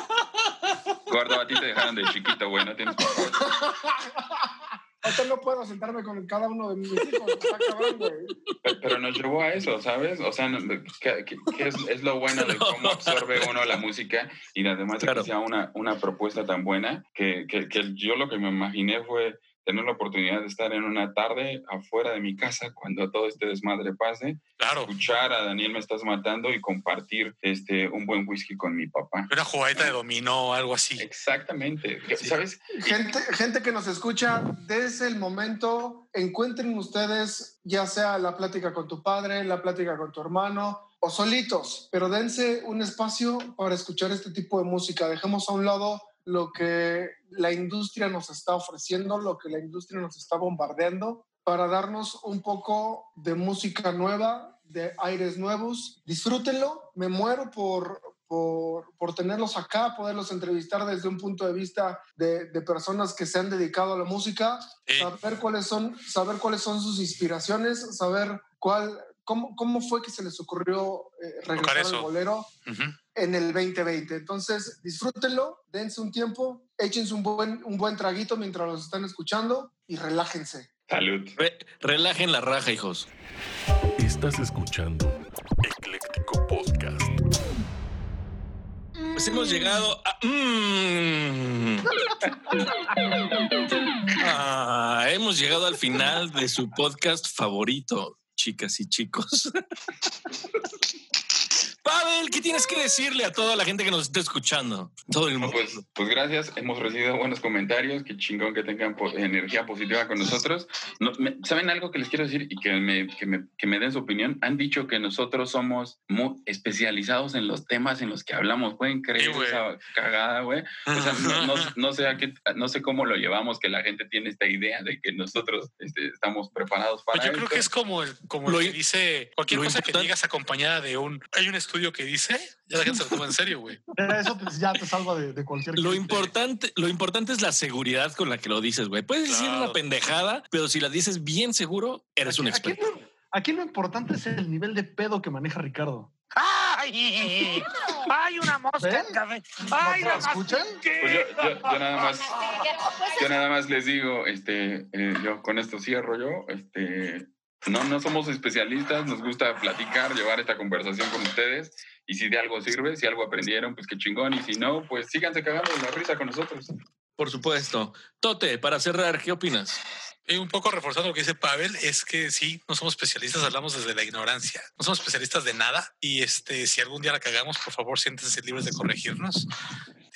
Gordo, a ti te dejaron de chiquito, güey, no tienes Ahorita no puedo sentarme con cada uno de mis hijos. Está cabrón, güey. Pero, pero nos llevó a eso, ¿sabes? O sea, no- que, es, es lo bueno de cómo absorbe uno la música y además de que sea una, una propuesta tan buena que, que, que yo lo que me imaginé fue tener la oportunidad de estar en una tarde afuera de mi casa cuando todo este desmadre pase, claro. escuchar a Daniel Me Estás Matando y compartir este, un buen whisky con mi papá. Una jugadita de dominó, algo así. Exactamente. ¿Sabes? Gente, gente que nos escucha, desde el momento, encuentren ustedes ya sea la plática con tu padre, la plática con tu hermano o solitos, pero dense un espacio para escuchar este tipo de música. Dejemos a un lado lo que la industria nos está ofreciendo, lo que la industria nos está bombardeando, para darnos un poco de música nueva, de aires nuevos. Disfrútenlo, me muero por, por, por, tenerlos acá, poderlos entrevistar desde un punto de vista de, de personas que se han dedicado a la música, saber, cuáles son, saber cuáles son sus inspiraciones, saber cuál, cómo, cómo fue que se les ocurrió eh, regresar al bolero. Uh -huh. En el 2020. Entonces, disfrútenlo, dense un tiempo, échense un buen, un buen traguito mientras los están escuchando y relájense. Salud. Re relajen la raja, hijos. Estás escuchando Ecléctico Podcast. Pues hemos llegado a. Mm. ah, hemos llegado al final de su podcast favorito, chicas y chicos. Pavel, ¿qué tienes que decirle a toda la gente que nos está escuchando? Todo el mundo. Pues, pues gracias, hemos recibido buenos comentarios, qué chingón que tengan po energía positiva con nosotros. No, me, ¿Saben algo que les quiero decir y que me, que, me, que me den su opinión? Han dicho que nosotros somos muy especializados en los temas en los que hablamos. ¿Pueden creer sí, esa cagada, güey? O sea, no, no, no, sé a qué, no sé cómo lo llevamos, que la gente tiene esta idea de que nosotros este, estamos preparados para pues Yo esto. creo que es como, el, como lo, que dice cualquier cosa que digas acompañada de un... Hay un estudio que dice, ya la gente se lo toma en serio, güey. Eso pues, ya te salva de, de cualquier lo importante, lo importante es la seguridad con la que lo dices, güey. Puedes claro. decir una pendejada, pero si la dices bien seguro, eres aquí, un experto. Aquí lo, aquí lo importante es el nivel de pedo que maneja Ricardo. ¡Ay! ¡Hay una mosca en café! ¡Ay, ¿No la escuchan? Pues yo, yo, yo, nada más, yo nada más les digo, este, eh, yo con esto cierro yo, este, no, no somos especialistas, nos gusta platicar, llevar esta conversación con ustedes y si de algo sirve, si algo aprendieron, pues qué chingón y si no, pues síganse cagando la risa con nosotros. Por supuesto. Tote, para cerrar, ¿qué opinas? Y un poco reforzando lo que dice Pavel, es que sí, no somos especialistas, hablamos desde la ignorancia. No somos especialistas de nada y este, si algún día la cagamos, por favor, siéntense libres de corregirnos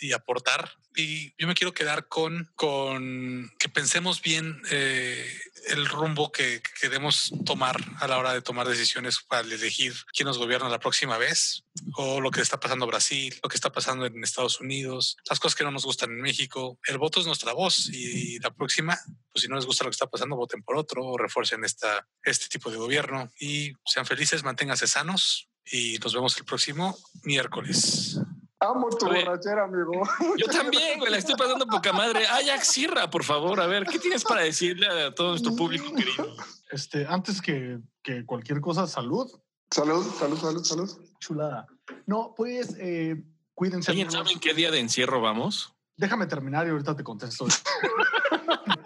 y aportar. Y yo me quiero quedar con, con que pensemos bien eh, el rumbo que, que queremos tomar a la hora de tomar decisiones para elegir quién nos gobierna la próxima vez, o lo que está pasando en Brasil, lo que está pasando en Estados Unidos, las cosas que no nos gustan en México. El voto es nuestra voz y la próxima, pues si no les gusta lo que está pasando, voten por otro o refuercen esta, este tipo de gobierno y sean felices, manténganse sanos y nos vemos el próximo miércoles. Amo tu Oye, borrachera, amigo. Yo también, güey, la estoy pasando poca madre. Ajax Sierra, por favor, a ver, ¿qué tienes para decirle a todo nuestro público querido? Este, antes que, que cualquier cosa, salud. Salud, salud, salud, salud. Chulada. No, pues, eh, cuídense. ¿Alguien sabe en qué día de encierro vamos? Déjame terminar y ahorita te contesto.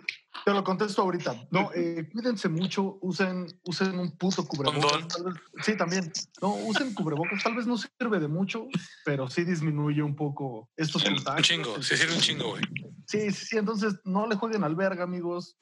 Te lo contesto ahorita. No, eh, cuídense mucho, usen, usen un puto cubrebocas. Vez, sí, también. No, usen cubrebocas. Tal vez no sirve de mucho, pero sí disminuye un poco estos contagios. Un chingo, sí sirve un chingo, güey. Sí, sí, sí. Entonces, no le jueguen al verga, amigos.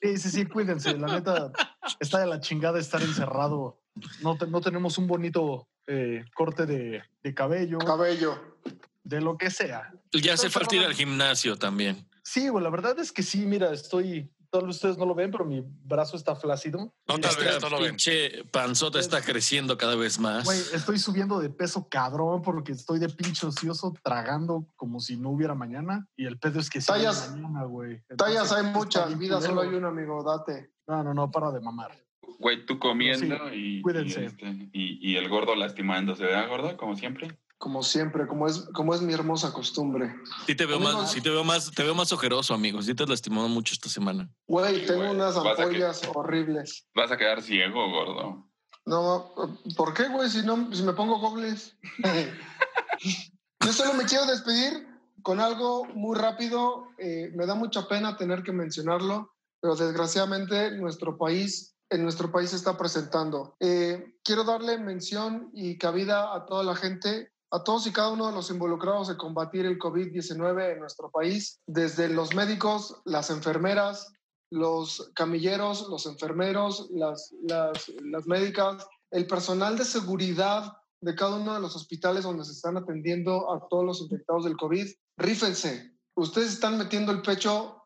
Sí, sí, sí, cuídense. La neta, está de la chingada estar encerrado. No, te, no tenemos un bonito eh, corte de, de cabello. Cabello. De lo que sea. Ya hace falta ir al gimnasio también. Sí, güey, la verdad es que sí, mira, estoy, tal vez ustedes no lo ven, pero mi brazo está flácido. No, tal vez no lo ven. Pinche panzota está creciendo cada vez más. Güey, estoy subiendo de peso cabrón porque estoy de pinche ocioso tragando como si no hubiera mañana. Y el pedo es que sí tallas, mañana, güey. Tallas hay muchas, vida solo hay una, amigo, date. No, no, no, para de mamar. Güey, tú comiendo sí, y, cuídense. Y, este, y, y, el gordo lastimándose, ¿verdad, gordo? Como siempre. Como siempre, como es, como es mi hermosa costumbre. Sí te veo más, sí te veo más, te veo más ojeroso, amigo. Sí te has lastimado mucho esta semana. Güey, tengo wey, unas ampollas que, horribles. Vas a quedar ciego, gordo. No, ¿por qué, güey? Si no, si me pongo gogles. Yo solo me quiero despedir con algo muy rápido. Eh, me da mucha pena tener que mencionarlo, pero desgraciadamente nuestro país en nuestro país se está presentando. Eh, quiero darle mención y cabida a toda la gente a todos y cada uno de los involucrados en combatir el COVID-19 en nuestro país, desde los médicos, las enfermeras, los camilleros, los enfermeros, las, las, las médicas, el personal de seguridad de cada uno de los hospitales donde se están atendiendo a todos los infectados del COVID. Rífense. Ustedes están metiendo el pecho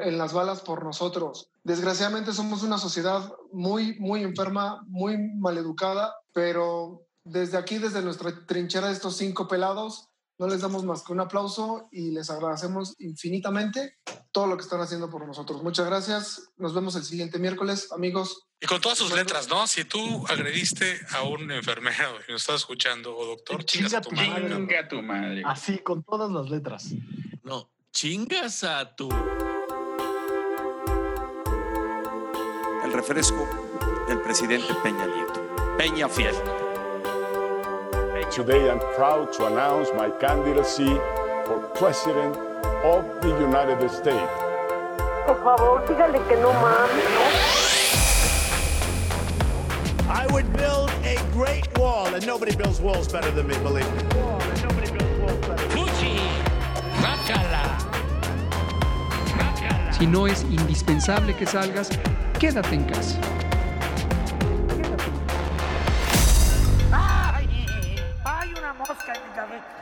en las balas por nosotros. Desgraciadamente somos una sociedad muy, muy enferma, muy maleducada, pero desde aquí, desde nuestra trinchera de estos cinco pelados, no les damos más que un aplauso y les agradecemos infinitamente todo lo que están haciendo por nosotros. Muchas gracias. Nos vemos el siguiente miércoles, amigos. Y con todas sus letras, ¿no? Si tú agrediste a un enfermero y nos estás escuchando, o doctor, chingas a tu madre. Chinga a tu madre. Así, con todas las letras. No, chingas a tu. El refresco del presidente Peña Nieto. Peña Fiel. Today I'm proud to announce my candidacy for President of the United States. Por favor, dígale que no mames. I would build a great wall, and nobody builds walls better than me, believe me. Si no es indispensable que salgas, quédate en casa. ¡Ay! ¡Hay una